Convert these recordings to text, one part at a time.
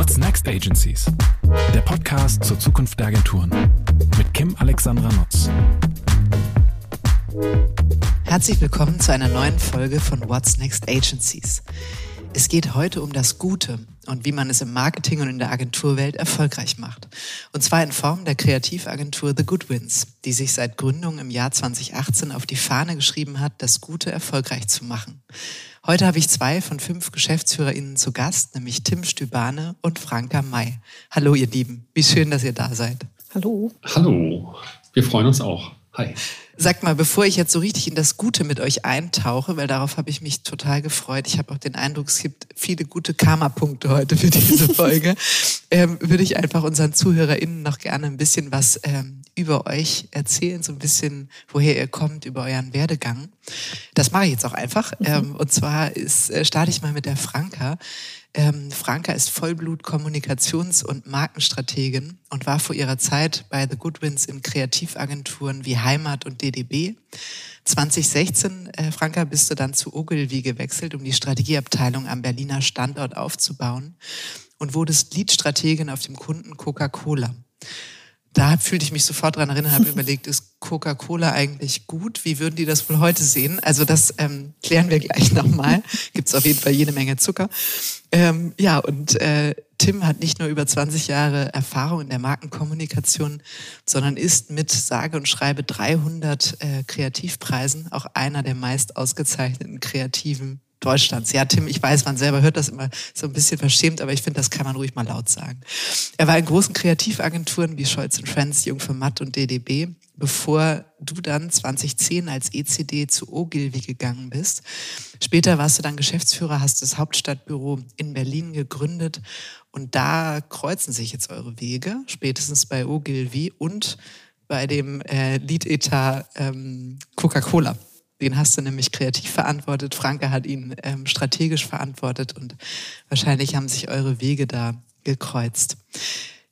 What's Next Agencies? Der Podcast zur Zukunft der Agenturen mit Kim Alexandra Nutz. Herzlich willkommen zu einer neuen Folge von What's Next Agencies. Es geht heute um das Gute und wie man es im Marketing und in der Agenturwelt erfolgreich macht. Und zwar in Form der Kreativagentur The Goodwins, die sich seit Gründung im Jahr 2018 auf die Fahne geschrieben hat, das Gute erfolgreich zu machen. Heute habe ich zwei von fünf GeschäftsführerInnen zu Gast, nämlich Tim Stübane und Franka May. Hallo ihr Lieben, wie schön, dass ihr da seid. Hallo. Hallo, wir freuen uns auch. Hi. Sagt mal, bevor ich jetzt so richtig in das Gute mit euch eintauche, weil darauf habe ich mich total gefreut. Ich habe auch den Eindruck, es gibt viele gute Karma-Punkte heute für diese Folge. ähm, würde ich einfach unseren ZuhörerInnen noch gerne ein bisschen was ähm, über euch erzählen, so ein bisschen, woher ihr kommt, über euren Werdegang. Das mache ich jetzt auch einfach. Mhm. Ähm, und zwar ist, äh, starte ich mal mit der Franka. Ähm, Franka ist Vollblut-Kommunikations- und Markenstrategin und war vor ihrer Zeit bei The Goodwins in Kreativagenturen wie Heimat und DDB. 2016, äh, Franka, bist du dann zu Ogilvy gewechselt, um die Strategieabteilung am Berliner Standort aufzubauen und wurdest Lead-Strategin auf dem Kunden Coca-Cola da fühlte ich mich sofort dran erinnern, habe überlegt, ist Coca-Cola eigentlich gut? Wie würden die das wohl heute sehen? Also das ähm, klären wir gleich nochmal. Gibt es auf jeden Fall jede Menge Zucker. Ähm, ja, und äh, Tim hat nicht nur über 20 Jahre Erfahrung in der Markenkommunikation, sondern ist mit sage und schreibe 300 äh, Kreativpreisen auch einer der meist ausgezeichneten kreativen Deutschlands. Ja, Tim, ich weiß, man selber hört das immer so ein bisschen verschämt, aber ich finde, das kann man ruhig mal laut sagen. Er war in großen Kreativagenturen wie Scholz Friends, Jung für Matt und DDB, bevor du dann 2010 als ECD zu Ogilvy gegangen bist. Später warst du dann Geschäftsführer, hast das Hauptstadtbüro in Berlin gegründet und da kreuzen sich jetzt eure Wege, spätestens bei Ogilvy und bei dem äh, Lead-Etat ähm, Coca-Cola. Den hast du nämlich kreativ verantwortet. Franke hat ihn ähm, strategisch verantwortet und wahrscheinlich haben sich eure Wege da gekreuzt.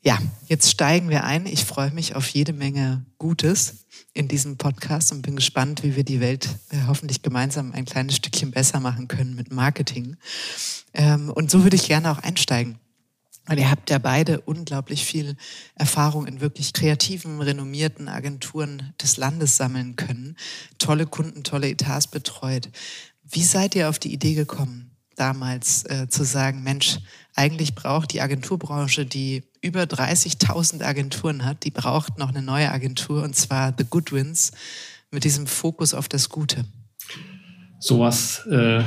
Ja, jetzt steigen wir ein. Ich freue mich auf jede Menge Gutes in diesem Podcast und bin gespannt, wie wir die Welt äh, hoffentlich gemeinsam ein kleines Stückchen besser machen können mit Marketing. Ähm, und so würde ich gerne auch einsteigen. Und ihr habt ja beide unglaublich viel Erfahrung in wirklich kreativen, renommierten Agenturen des Landes sammeln können. Tolle Kunden, tolle Etats betreut. Wie seid ihr auf die Idee gekommen, damals äh, zu sagen, Mensch, eigentlich braucht die Agenturbranche, die über 30.000 Agenturen hat, die braucht noch eine neue Agentur und zwar The Goodwins mit diesem Fokus auf das Gute. Sowas äh,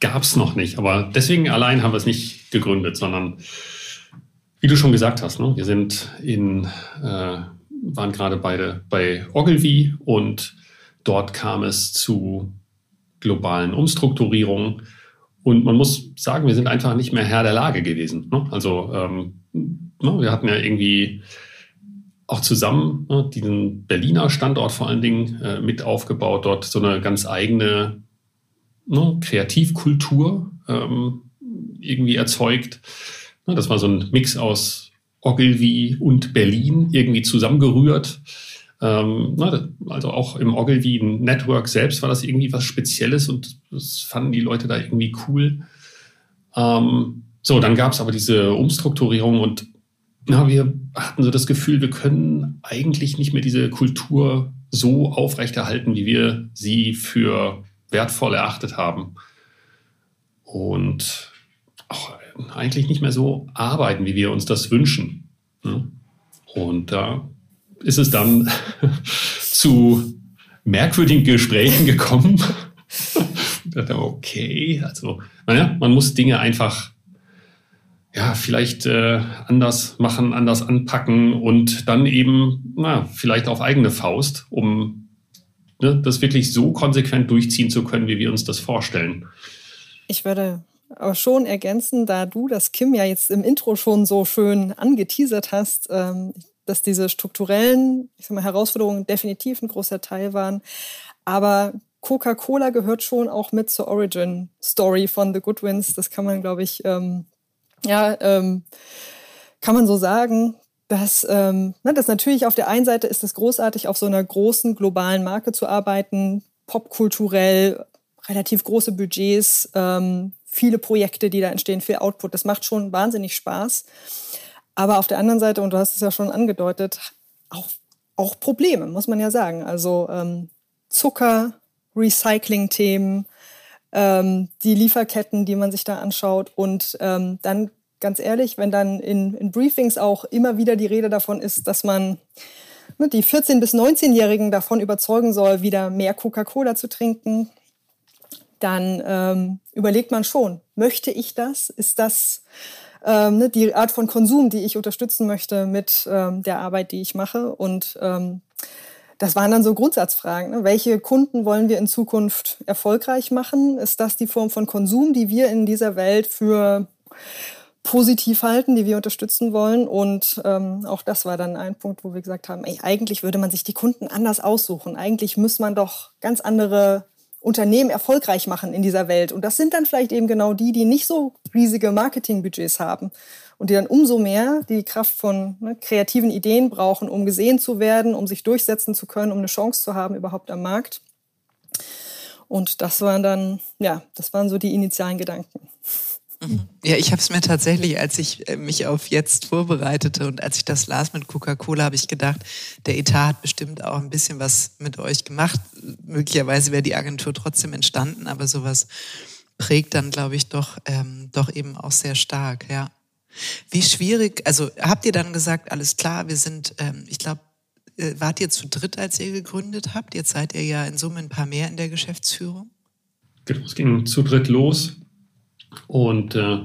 gab es noch nicht, aber deswegen allein haben wir es nicht gegründet, sondern wie du schon gesagt hast, ne, wir sind in, äh, waren gerade beide bei Ogilvy und dort kam es zu globalen Umstrukturierungen. Und man muss sagen, wir sind einfach nicht mehr Herr der Lage gewesen. Ne? Also ähm, ne, wir hatten ja irgendwie auch zusammen ne, diesen Berliner Standort vor allen Dingen äh, mit aufgebaut, dort so eine ganz eigene ne, Kreativkultur ähm, irgendwie erzeugt das war so ein Mix aus Ogilvy und Berlin irgendwie zusammengerührt. Ähm, also auch im Ogilvy Network selbst war das irgendwie was Spezielles und das fanden die Leute da irgendwie cool. Ähm, so, dann gab es aber diese Umstrukturierung und na, wir hatten so das Gefühl, wir können eigentlich nicht mehr diese Kultur so aufrechterhalten, wie wir sie für wertvoll erachtet haben. Und auch eigentlich nicht mehr so arbeiten, wie wir uns das wünschen. Und da ist es dann zu merkwürdigen Gesprächen gekommen. okay, also naja, man muss Dinge einfach ja, vielleicht äh, anders machen, anders anpacken und dann eben, na, vielleicht auf eigene Faust, um ne, das wirklich so konsequent durchziehen zu können, wie wir uns das vorstellen. Ich würde aber schon ergänzen, da du das Kim ja jetzt im Intro schon so schön angeteasert hast, ähm, dass diese strukturellen mal, Herausforderungen definitiv ein großer Teil waren. Aber Coca-Cola gehört schon auch mit zur Origin-Story von The Goodwins. Das kann man, glaube ich, ähm, ja, ähm, kann man so sagen. Dass, ähm, dass natürlich auf der einen Seite ist es großartig, auf so einer großen globalen Marke zu arbeiten, popkulturell, relativ große Budgets, ähm, viele Projekte, die da entstehen, viel Output. Das macht schon wahnsinnig Spaß. Aber auf der anderen Seite, und du hast es ja schon angedeutet, auch, auch Probleme, muss man ja sagen. Also ähm, Zucker, Recycling-Themen, ähm, die Lieferketten, die man sich da anschaut und ähm, dann ganz ehrlich, wenn dann in, in Briefings auch immer wieder die Rede davon ist, dass man ne, die 14- bis 19-Jährigen davon überzeugen soll, wieder mehr Coca-Cola zu trinken, dann ähm, überlegt man schon, möchte ich das? Ist das ähm, ne, die Art von Konsum, die ich unterstützen möchte mit ähm, der Arbeit, die ich mache? Und ähm, das waren dann so Grundsatzfragen. Ne? Welche Kunden wollen wir in Zukunft erfolgreich machen? Ist das die Form von Konsum, die wir in dieser Welt für positiv halten, die wir unterstützen wollen. Und ähm, auch das war dann ein Punkt, wo wir gesagt haben, ey, eigentlich würde man sich die Kunden anders aussuchen. Eigentlich muss man doch ganz andere Unternehmen erfolgreich machen in dieser Welt. Und das sind dann vielleicht eben genau die, die nicht so riesige Marketingbudgets haben und die dann umso mehr die Kraft von ne, kreativen Ideen brauchen, um gesehen zu werden, um sich durchsetzen zu können, um eine Chance zu haben überhaupt am Markt. Und das waren dann, ja, das waren so die initialen Gedanken. Mhm. Ja, ich habe es mir tatsächlich, als ich äh, mich auf jetzt vorbereitete und als ich das las mit Coca-Cola, habe ich gedacht, der Etat hat bestimmt auch ein bisschen was mit euch gemacht. Möglicherweise wäre die Agentur trotzdem entstanden, aber sowas prägt dann, glaube ich, doch, ähm, doch eben auch sehr stark, ja. Wie schwierig, also habt ihr dann gesagt, alles klar, wir sind, ähm, ich glaube, äh, wart ihr zu dritt, als ihr gegründet habt? Jetzt seid ihr ja in Summe ein paar mehr in der Geschäftsführung. Genau, es ging zu dritt los. Und äh,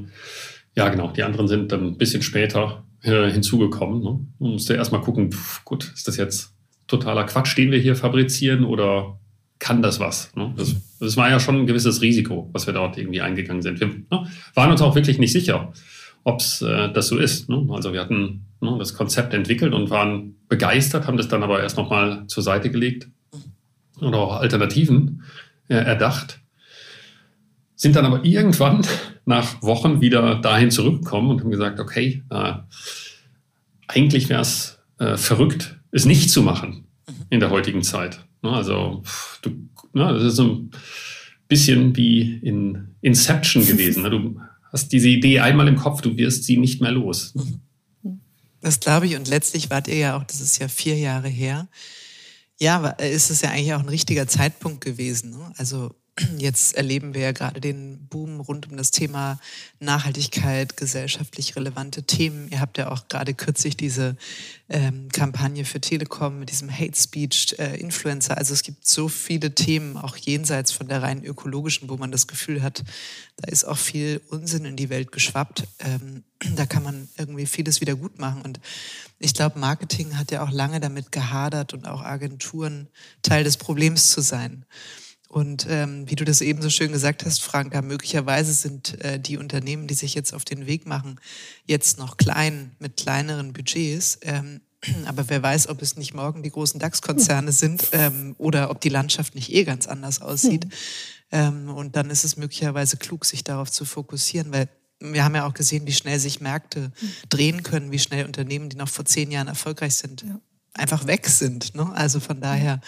ja, genau, die anderen sind ein bisschen später äh, hinzugekommen. Ne? Man musste erstmal gucken, pf, gut, ist das jetzt totaler Quatsch, den wir hier fabrizieren oder kann das was? Ne? Das, das, war ja schon ein gewisses Risiko, was wir dort irgendwie eingegangen sind. Wir ne, waren uns auch wirklich nicht sicher, ob es äh, das so ist. Ne? Also wir hatten ne, das Konzept entwickelt und waren begeistert, haben das dann aber erst nochmal zur Seite gelegt oder auch Alternativen äh, erdacht sind dann aber irgendwann nach Wochen wieder dahin zurückgekommen und haben gesagt, okay, äh, eigentlich wäre es äh, verrückt, es nicht zu machen mhm. in der heutigen Zeit. Ne, also du, ne, das ist so ein bisschen wie in Inception gewesen. Ne? Du hast diese Idee einmal im Kopf, du wirst sie nicht mehr los. Mhm. Das glaube ich. Und letztlich wart ihr ja auch, das ist ja vier Jahre her. Ja, ist es ja eigentlich auch ein richtiger Zeitpunkt gewesen. Ne? Also Jetzt erleben wir ja gerade den Boom rund um das Thema Nachhaltigkeit, gesellschaftlich relevante Themen. Ihr habt ja auch gerade kürzlich diese ähm, Kampagne für Telekom mit diesem Hate Speech äh, Influencer. Also es gibt so viele Themen, auch jenseits von der rein ökologischen, wo man das Gefühl hat, da ist auch viel Unsinn in die Welt geschwappt. Ähm, da kann man irgendwie vieles wieder gut machen. Und ich glaube, Marketing hat ja auch lange damit gehadert und auch Agenturen Teil des Problems zu sein. Und ähm, wie du das eben so schön gesagt hast, Franka, möglicherweise sind äh, die Unternehmen, die sich jetzt auf den Weg machen, jetzt noch klein mit kleineren Budgets. Ähm, aber wer weiß, ob es nicht morgen die großen DAX-Konzerne sind ähm, oder ob die Landschaft nicht eh ganz anders aussieht. Hm. Ähm, und dann ist es möglicherweise klug, sich darauf zu fokussieren, weil wir haben ja auch gesehen, wie schnell sich Märkte hm. drehen können, wie schnell Unternehmen, die noch vor zehn Jahren erfolgreich sind, ja einfach weg sind. Ne? Also von daher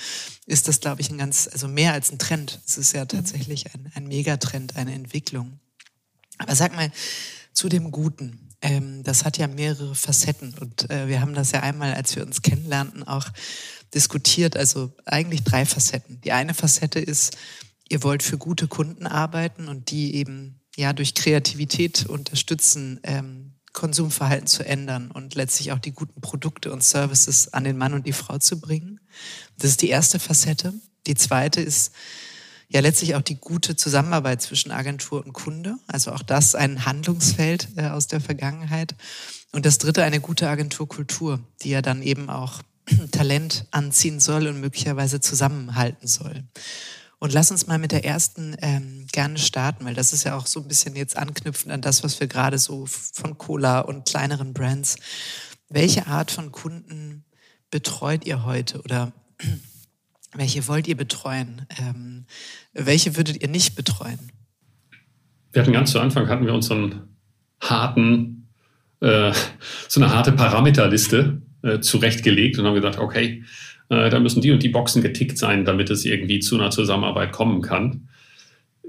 ist das, glaube ich, ein ganz, also mehr als ein Trend. Es ist ja tatsächlich ein, ein Megatrend, eine Entwicklung. Aber sag mal, zu dem Guten. Ähm, das hat ja mehrere Facetten und äh, wir haben das ja einmal, als wir uns kennenlernten, auch diskutiert. Also eigentlich drei Facetten. Die eine Facette ist, ihr wollt für gute Kunden arbeiten und die eben ja durch Kreativität unterstützen, ähm, Konsumverhalten zu ändern und letztlich auch die guten Produkte und Services an den Mann und die Frau zu bringen. Das ist die erste Facette. Die zweite ist ja letztlich auch die gute Zusammenarbeit zwischen Agentur und Kunde. Also auch das ein Handlungsfeld äh, aus der Vergangenheit. Und das dritte eine gute Agenturkultur, die ja dann eben auch Talent anziehen soll und möglicherweise zusammenhalten soll. Und lass uns mal mit der ersten ähm, gerne starten, weil das ist ja auch so ein bisschen jetzt anknüpfend an das, was wir gerade so von Cola und kleineren Brands. Welche Art von Kunden betreut ihr heute oder welche wollt ihr betreuen? Ähm, welche würdet ihr nicht betreuen? Wir hatten ganz zu Anfang hatten wir unseren harten, äh, so eine harte Parameterliste äh, zurechtgelegt und haben gesagt, okay, äh, da müssen die und die Boxen getickt sein, damit es irgendwie zu einer Zusammenarbeit kommen kann.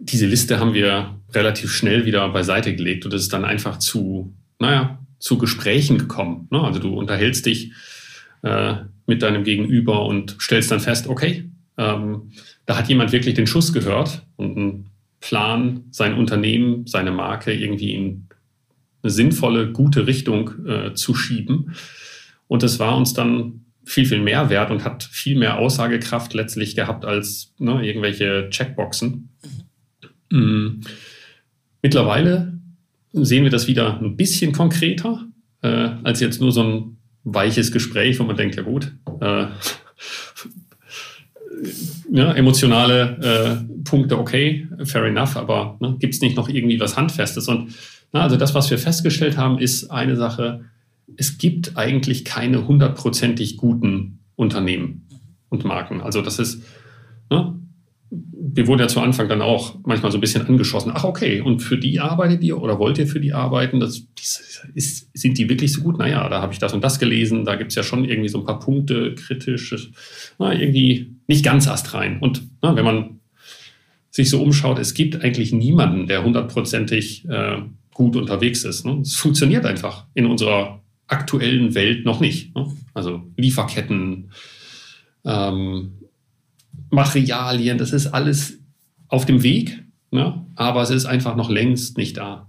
diese Liste haben wir relativ schnell wieder beiseite gelegt und es ist dann einfach zu, naja, zu Gesprächen gekommen. Ne? Also du unterhältst dich äh, mit deinem Gegenüber und stellst dann fest, okay, ähm, da hat jemand wirklich den Schuss gehört und einen Plan, sein Unternehmen, seine Marke irgendwie in eine sinnvolle, gute Richtung äh, zu schieben. Und das war uns dann viel, viel mehr wert und hat viel mehr Aussagekraft letztlich gehabt als ne, irgendwelche Checkboxen. Mhm. Mittlerweile sehen wir das wieder ein bisschen konkreter äh, als jetzt nur so ein weiches Gespräch, wo man denkt, ja gut, äh, ja, emotionale äh, Punkte, okay, fair enough, aber ne, gibt es nicht noch irgendwie was Handfestes? Und na, also das, was wir festgestellt haben, ist eine Sache, es gibt eigentlich keine hundertprozentig guten Unternehmen und Marken. Also das ist, ne, wir wurden ja zu Anfang dann auch manchmal so ein bisschen angeschossen. Ach, okay, und für die arbeitet ihr oder wollt ihr für die arbeiten? Das, ist, sind die wirklich so gut? Naja, da habe ich das und das gelesen. Da gibt es ja schon irgendwie so ein paar Punkte kritisch. Na, irgendwie nicht ganz astrein. Und na, wenn man sich so umschaut, es gibt eigentlich niemanden, der hundertprozentig äh, gut unterwegs ist. Ne? Es funktioniert einfach in unserer aktuellen Welt noch nicht. Ne? Also Lieferketten, ähm, Materialien, das ist alles auf dem Weg, ne? aber es ist einfach noch längst nicht da,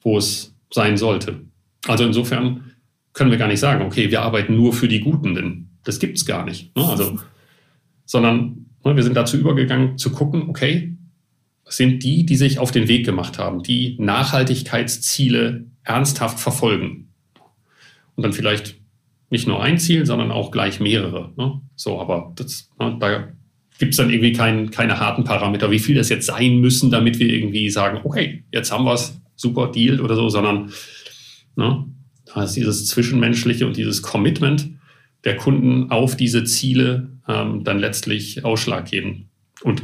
wo es sein sollte. Also insofern können wir gar nicht sagen, okay, wir arbeiten nur für die Guten, denn das gibt es gar nicht. Ne? Also, sondern ne, wir sind dazu übergegangen zu gucken, okay, sind die, die sich auf den Weg gemacht haben, die Nachhaltigkeitsziele ernsthaft verfolgen. Und dann vielleicht nicht nur ein Ziel, sondern auch gleich mehrere. Ne? So, aber das, ne, da gibt es dann irgendwie kein, keine harten Parameter, wie viel das jetzt sein müssen, damit wir irgendwie sagen, okay, jetzt haben wir es, super Deal oder so, sondern ne, da ist dieses Zwischenmenschliche und dieses Commitment der Kunden auf diese Ziele ähm, dann letztlich ausschlaggebend. Und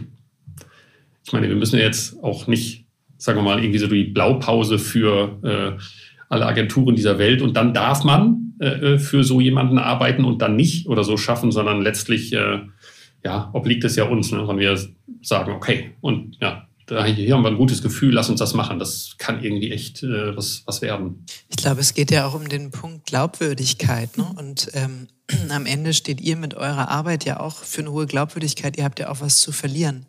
ich meine, wir müssen jetzt auch nicht, sagen wir mal, irgendwie so die Blaupause für äh, alle Agenturen dieser Welt und dann darf man äh, äh für so jemanden arbeiten und dann nicht oder so schaffen, sondern letztlich äh, ja, obliegt es ja uns, ne, wenn wir sagen, okay, und ja, da, hier haben wir ein gutes Gefühl, lass uns das machen. Das kann irgendwie echt äh, was, was werden. Ich glaube, es geht ja auch um den Punkt Glaubwürdigkeit. Ne? Und ähm, am Ende steht ihr mit eurer Arbeit ja auch für eine hohe Glaubwürdigkeit. Ihr habt ja auch was zu verlieren.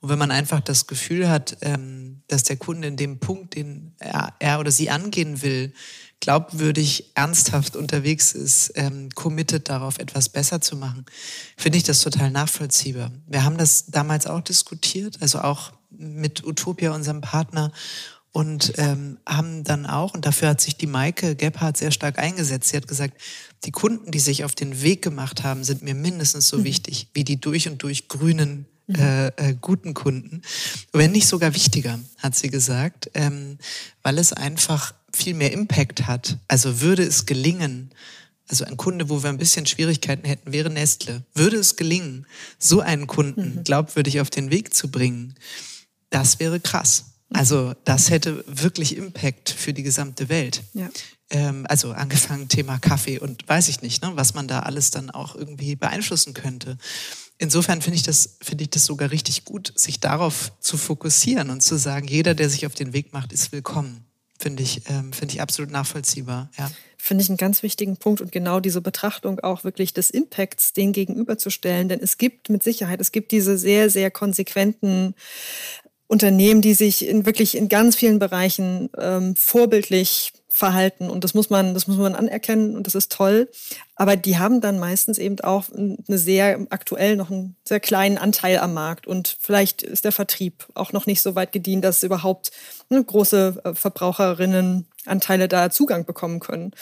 Und wenn man einfach das Gefühl hat, ähm, dass der Kunde in dem Punkt, den er, er oder sie angehen will, glaubwürdig, ernsthaft unterwegs ist, ähm, committed darauf, etwas besser zu machen, finde ich das total nachvollziehbar. Wir haben das damals auch diskutiert, also auch mit Utopia, unserem Partner, und ähm, haben dann auch, und dafür hat sich die Maike Gebhardt sehr stark eingesetzt, sie hat gesagt, die Kunden, die sich auf den Weg gemacht haben, sind mir mindestens so mhm. wichtig wie die durch und durch grünen. Äh, äh, guten Kunden, wenn nicht sogar wichtiger, hat sie gesagt, ähm, weil es einfach viel mehr Impact hat. Also würde es gelingen, also ein Kunde, wo wir ein bisschen Schwierigkeiten hätten, wäre Nestle. Würde es gelingen, so einen Kunden mhm. glaubwürdig auf den Weg zu bringen, das wäre krass. Also das hätte wirklich Impact für die gesamte Welt. Ja. Ähm, also angefangen Thema Kaffee und weiß ich nicht, ne, was man da alles dann auch irgendwie beeinflussen könnte. Insofern finde ich das ich das sogar richtig gut, sich darauf zu fokussieren und zu sagen, jeder, der sich auf den Weg macht, ist willkommen. Finde ich, ähm, finde ich absolut nachvollziehbar, ja. Finde ich einen ganz wichtigen Punkt und genau diese Betrachtung auch wirklich des Impacts den gegenüberzustellen. Denn es gibt mit Sicherheit, es gibt diese sehr, sehr konsequenten Unternehmen, die sich in wirklich in ganz vielen Bereichen ähm, vorbildlich verhalten und das muss man, das muss man anerkennen und das ist toll. Aber die haben dann meistens eben auch eine sehr aktuell noch einen sehr kleinen Anteil am Markt und vielleicht ist der Vertrieb auch noch nicht so weit gedient, dass überhaupt ne, große äh, Verbraucherinnenanteile da Zugang bekommen können.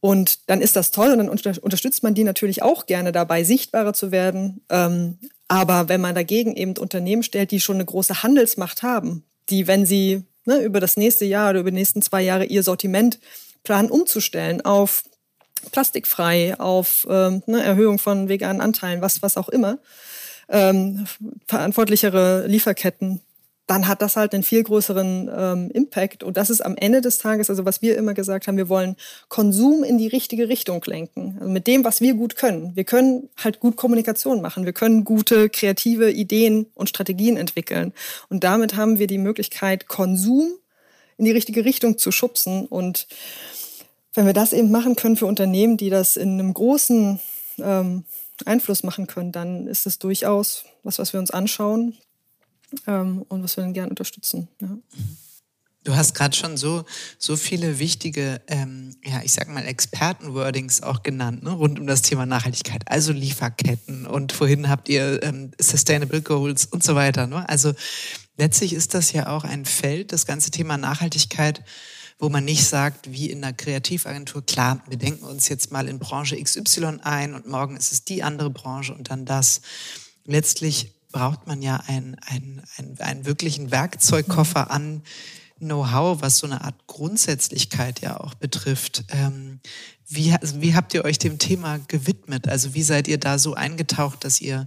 Und dann ist das toll und dann unterstützt man die natürlich auch gerne dabei, sichtbarer zu werden. Ähm, aber wenn man dagegen eben Unternehmen stellt, die schon eine große Handelsmacht haben, die, wenn sie ne, über das nächste Jahr oder über die nächsten zwei Jahre ihr Sortiment planen umzustellen auf plastikfrei, auf ähm, ne, Erhöhung von veganen Anteilen, was, was auch immer, ähm, verantwortlichere Lieferketten, dann hat das halt einen viel größeren ähm, Impact. Und das ist am Ende des Tages, also was wir immer gesagt haben, wir wollen Konsum in die richtige Richtung lenken. Also mit dem, was wir gut können. Wir können halt gut Kommunikation machen. Wir können gute kreative Ideen und Strategien entwickeln. Und damit haben wir die Möglichkeit, Konsum in die richtige Richtung zu schubsen. Und wenn wir das eben machen können für Unternehmen, die das in einem großen ähm, Einfluss machen können, dann ist es durchaus was, was wir uns anschauen ähm, und was wir dann gerne unterstützen. Ja. Du hast gerade schon so, so viele wichtige, ähm, ja, ich sag mal, Experten-Wordings auch genannt, ne, rund um das Thema Nachhaltigkeit. Also Lieferketten und vorhin habt ihr ähm, Sustainable Goals und so weiter. Ne? Also letztlich ist das ja auch ein Feld, das ganze Thema Nachhaltigkeit, wo man nicht sagt, wie in einer Kreativagentur, klar, wir denken uns jetzt mal in Branche XY ein und morgen ist es die andere Branche und dann das. Letztlich braucht man ja einen, einen, einen, wirklichen Werkzeugkoffer an Know-how, was so eine Art Grundsätzlichkeit ja auch betrifft. Ähm, wie, wie habt ihr euch dem Thema gewidmet? Also wie seid ihr da so eingetaucht, dass ihr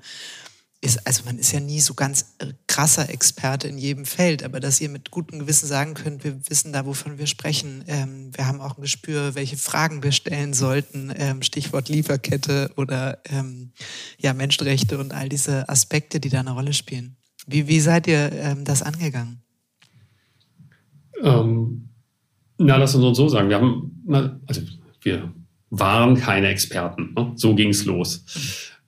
ist, also man ist ja nie so ganz äh, krasser Experte in jedem Feld, aber dass ihr mit gutem Gewissen sagen könnt, wir wissen da, wovon wir sprechen. Ähm, wir haben auch ein Gespür, welche Fragen wir stellen sollten. Ähm, Stichwort Lieferkette oder ähm, ja, Menschenrechte und all diese Aspekte, die da eine Rolle spielen. Wie, wie seid ihr ähm, das angegangen? Ähm, na, lass uns so sagen. Wir haben, also wir waren keine Experten. Ne? So ging es los.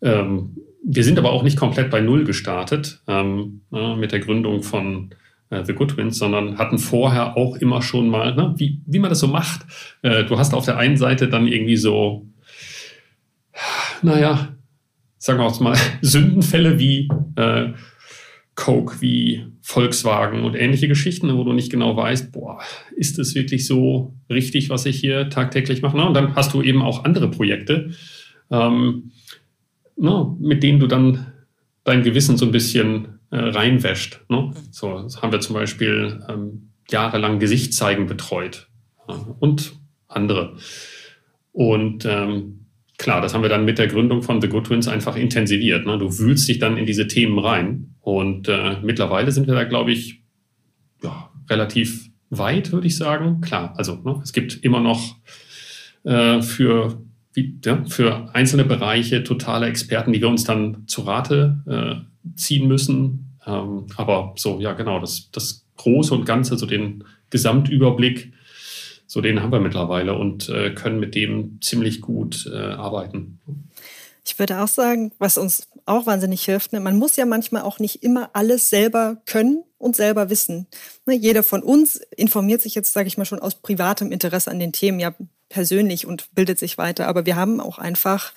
Ähm, wir sind aber auch nicht komplett bei Null gestartet ähm, äh, mit der Gründung von äh, The Goodwins, sondern hatten vorher auch immer schon mal, ne, wie, wie man das so macht. Äh, du hast auf der einen Seite dann irgendwie so, naja, sagen wir mal, Sündenfälle wie äh, Coke, wie Volkswagen und ähnliche Geschichten, wo du nicht genau weißt, boah, ist es wirklich so richtig, was ich hier tagtäglich mache? Und dann hast du eben auch andere Projekte. Ähm, ne, mit denen du dann dein Gewissen so ein bisschen äh, reinwäscht. Ne? So das haben wir zum Beispiel ähm, jahrelang Gesichtszeigen betreut äh, und andere. Und ähm, klar, das haben wir dann mit der Gründung von The Good Twins einfach intensiviert. Ne? Du wühlst dich dann in diese Themen rein. Und äh, mittlerweile sind wir da, glaube ich, ja, relativ weit, würde ich sagen. Klar, also ne, es gibt immer noch äh, für wie, ja, für einzelne Bereiche totale Experten, die wir uns dann zu Rate äh, ziehen müssen. Ähm, aber so, ja, genau, das, das Große und Ganze, so den Gesamtüberblick, so den haben wir mittlerweile und äh, können mit dem ziemlich gut äh, arbeiten. Ich würde auch sagen, was uns auch wahnsinnig hilft, ne, man muss ja manchmal auch nicht immer alles selber können und selber wissen. Ne, jeder von uns informiert sich jetzt, sage ich mal, schon aus privatem Interesse an den Themen ja persönlich und bildet sich weiter. Aber wir haben auch einfach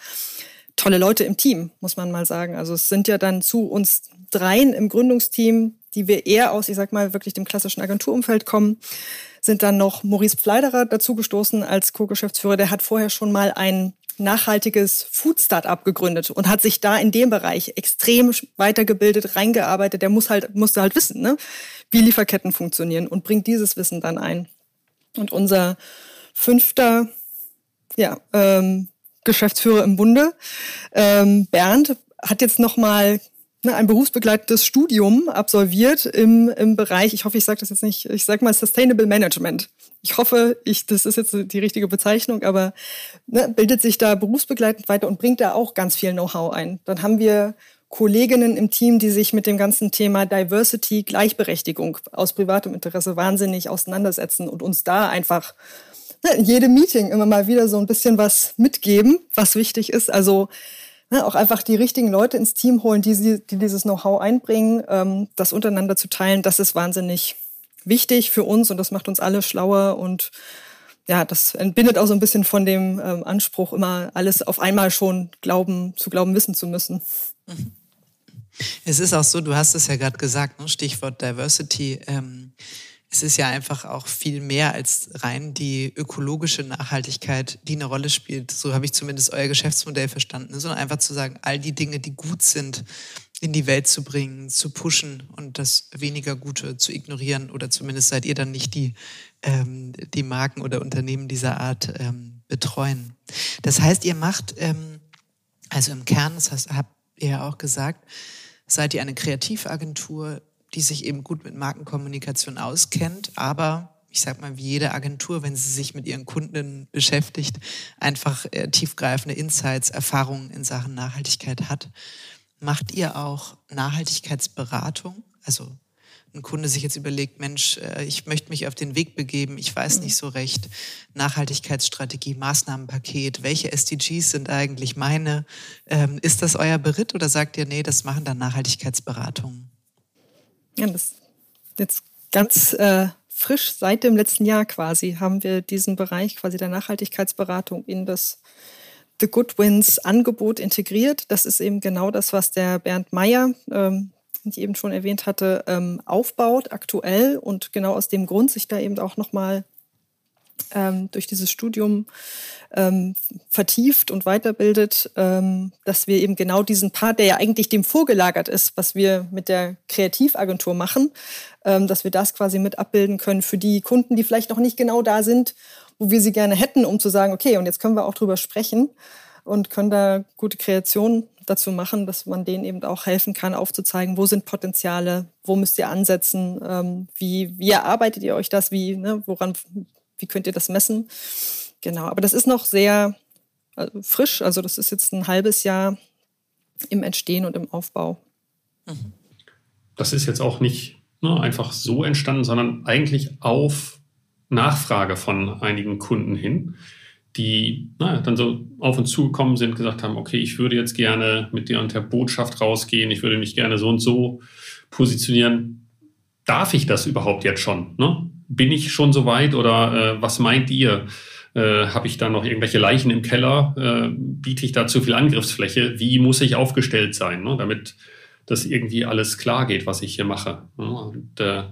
tolle Leute im Team, muss man mal sagen. Also es sind ja dann zu uns dreien im Gründungsteam, die wir eher aus, ich sag mal, wirklich dem klassischen Agenturumfeld kommen, sind dann noch Maurice Pfleiderer dazugestoßen als Co-Geschäftsführer. Der hat vorher schon mal ein nachhaltiges Food-Startup gegründet und hat sich da in dem Bereich extrem weitergebildet, reingearbeitet. Der muss halt, musste halt wissen, ne, wie Lieferketten funktionieren und bringt dieses Wissen dann ein. Und unser fünfter ja, ähm, Geschäftsführer im Bunde. Ähm, Bernd hat jetzt nochmal ne, ein berufsbegleitendes Studium absolviert im, im Bereich, ich hoffe, ich sage das jetzt nicht, ich sage mal Sustainable Management. Ich hoffe, ich, das ist jetzt die richtige Bezeichnung, aber ne, bildet sich da berufsbegleitend weiter und bringt da auch ganz viel Know-how ein. Dann haben wir Kolleginnen im Team, die sich mit dem ganzen Thema Diversity, Gleichberechtigung aus privatem Interesse wahnsinnig auseinandersetzen und uns da einfach in jedem Meeting immer mal wieder so ein bisschen was mitgeben, was wichtig ist. Also ne, auch einfach die richtigen Leute ins Team holen, die, die dieses Know-how einbringen, ähm, das untereinander zu teilen, das ist wahnsinnig wichtig für uns und das macht uns alle schlauer und ja, das entbindet auch so ein bisschen von dem ähm, Anspruch, immer alles auf einmal schon glauben, zu glauben, wissen zu müssen. Es ist auch so, du hast es ja gerade gesagt, ne? Stichwort Diversity. Ähm, es ist ja einfach auch viel mehr als rein die ökologische Nachhaltigkeit, die eine Rolle spielt. So habe ich zumindest euer Geschäftsmodell verstanden, sondern einfach zu sagen, all die Dinge, die gut sind, in die Welt zu bringen, zu pushen und das weniger Gute zu ignorieren oder zumindest seid ihr dann nicht die, ähm, die Marken oder Unternehmen dieser Art ähm, betreuen. Das heißt, ihr macht, ähm, also im Kern, das heißt, habt ihr ja auch gesagt, seid ihr eine Kreativagentur, die sich eben gut mit Markenkommunikation auskennt, aber ich sag mal, wie jede Agentur, wenn sie sich mit ihren Kunden beschäftigt, einfach äh, tiefgreifende Insights, Erfahrungen in Sachen Nachhaltigkeit hat. Macht ihr auch Nachhaltigkeitsberatung? Also ein Kunde sich jetzt überlegt, Mensch, äh, ich möchte mich auf den Weg begeben, ich weiß nicht so recht, Nachhaltigkeitsstrategie, Maßnahmenpaket, welche SDGs sind eigentlich meine? Ähm, ist das euer Beritt oder sagt ihr, nee, das machen dann Nachhaltigkeitsberatungen? Ja, das jetzt ganz äh, frisch seit dem letzten Jahr quasi haben wir diesen Bereich quasi der Nachhaltigkeitsberatung in das The Good Wins Angebot integriert. Das ist eben genau das, was der Bernd Meyer, ähm, die ich eben schon erwähnt hatte, ähm, aufbaut aktuell und genau aus dem Grund sich da eben auch nochmal ähm, durch dieses Studium ähm, vertieft und weiterbildet, ähm, dass wir eben genau diesen Part, der ja eigentlich dem vorgelagert ist, was wir mit der Kreativagentur machen, ähm, dass wir das quasi mit abbilden können für die Kunden, die vielleicht noch nicht genau da sind, wo wir sie gerne hätten, um zu sagen, okay, und jetzt können wir auch drüber sprechen und können da gute Kreationen dazu machen, dass man denen eben auch helfen kann, aufzuzeigen, wo sind Potenziale, wo müsst ihr ansetzen, ähm, wie, wie erarbeitet ihr euch das, wie, ne, woran, wie könnt ihr das messen. Genau, aber das ist noch sehr also frisch, also das ist jetzt ein halbes Jahr im Entstehen und im Aufbau. Das ist jetzt auch nicht ne, einfach so entstanden, sondern eigentlich auf Nachfrage von einigen Kunden hin die naja, dann so auf uns zugekommen sind, gesagt haben, okay, ich würde jetzt gerne mit dir und der Botschaft rausgehen, ich würde mich gerne so und so positionieren. Darf ich das überhaupt jetzt schon? Ne? Bin ich schon so weit oder äh, was meint ihr? Äh, Habe ich da noch irgendwelche Leichen im Keller? Äh, biete ich da zu viel Angriffsfläche? Wie muss ich aufgestellt sein, ne? damit das irgendwie alles klar geht, was ich hier mache? Ne? Und äh,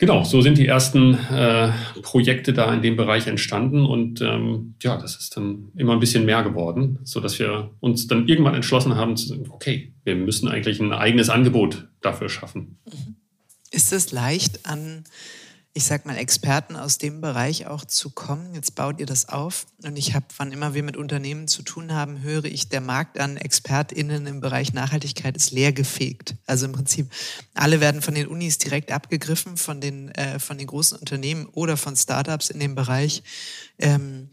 Genau, so sind die ersten äh, Projekte da in dem Bereich entstanden und ähm, ja, das ist dann immer ein bisschen mehr geworden, so dass wir uns dann irgendwann entschlossen haben, zu sagen, okay, wir müssen eigentlich ein eigenes Angebot dafür schaffen. Ist es leicht an ich sag mal, Experten aus dem Bereich auch zu kommen. Jetzt baut ihr das auf. Und ich habe, wann immer wir mit Unternehmen zu tun haben, höre ich, der Markt an ExpertInnen im Bereich Nachhaltigkeit ist leergefegt. Also im Prinzip, alle werden von den Unis direkt abgegriffen, von den, äh, von den großen Unternehmen oder von Startups in dem Bereich. Ähm,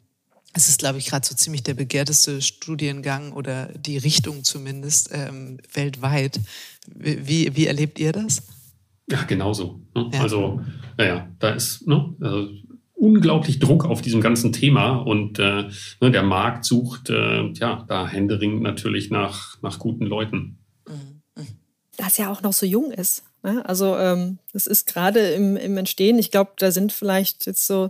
es ist, glaube ich, gerade so ziemlich der begehrteste Studiengang oder die Richtung zumindest ähm, weltweit. Wie, wie erlebt ihr das? Ja, genauso. Ne? Ja. Also, naja, da ist ne, also unglaublich Druck auf diesem ganzen Thema und äh, ne, der Markt sucht äh, ja da händeringend natürlich nach, nach guten Leuten. Das ja auch noch so jung ist. Ne? Also ähm, das ist gerade im, im Entstehen. Ich glaube, da sind vielleicht jetzt so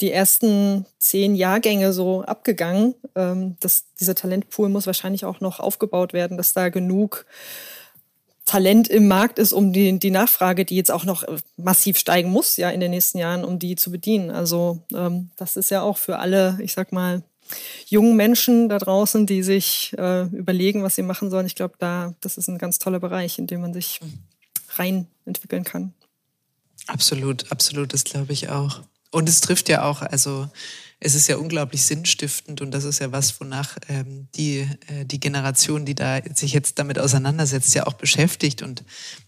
die ersten zehn Jahrgänge so abgegangen. Ähm, das, dieser Talentpool muss wahrscheinlich auch noch aufgebaut werden, dass da genug Talent im Markt ist, um die, die Nachfrage, die jetzt auch noch äh, massiv steigen muss, ja, in den nächsten Jahren, um die zu bedienen. Also ähm, das ist ja auch für alle, ich sag mal, jungen Menschen da draußen, die sich äh, überlegen, was sie machen sollen. Ich glaube, da, das ist ein ganz toller Bereich, in dem man sich rein entwickeln kann. Absolut, absolut, das glaube ich auch. Und es trifft ja auch, also es ist ja unglaublich sinnstiftend und das ist ja was, wonach ähm, die, äh, die Generation, die da sich jetzt damit auseinandersetzt, ja auch beschäftigt. Und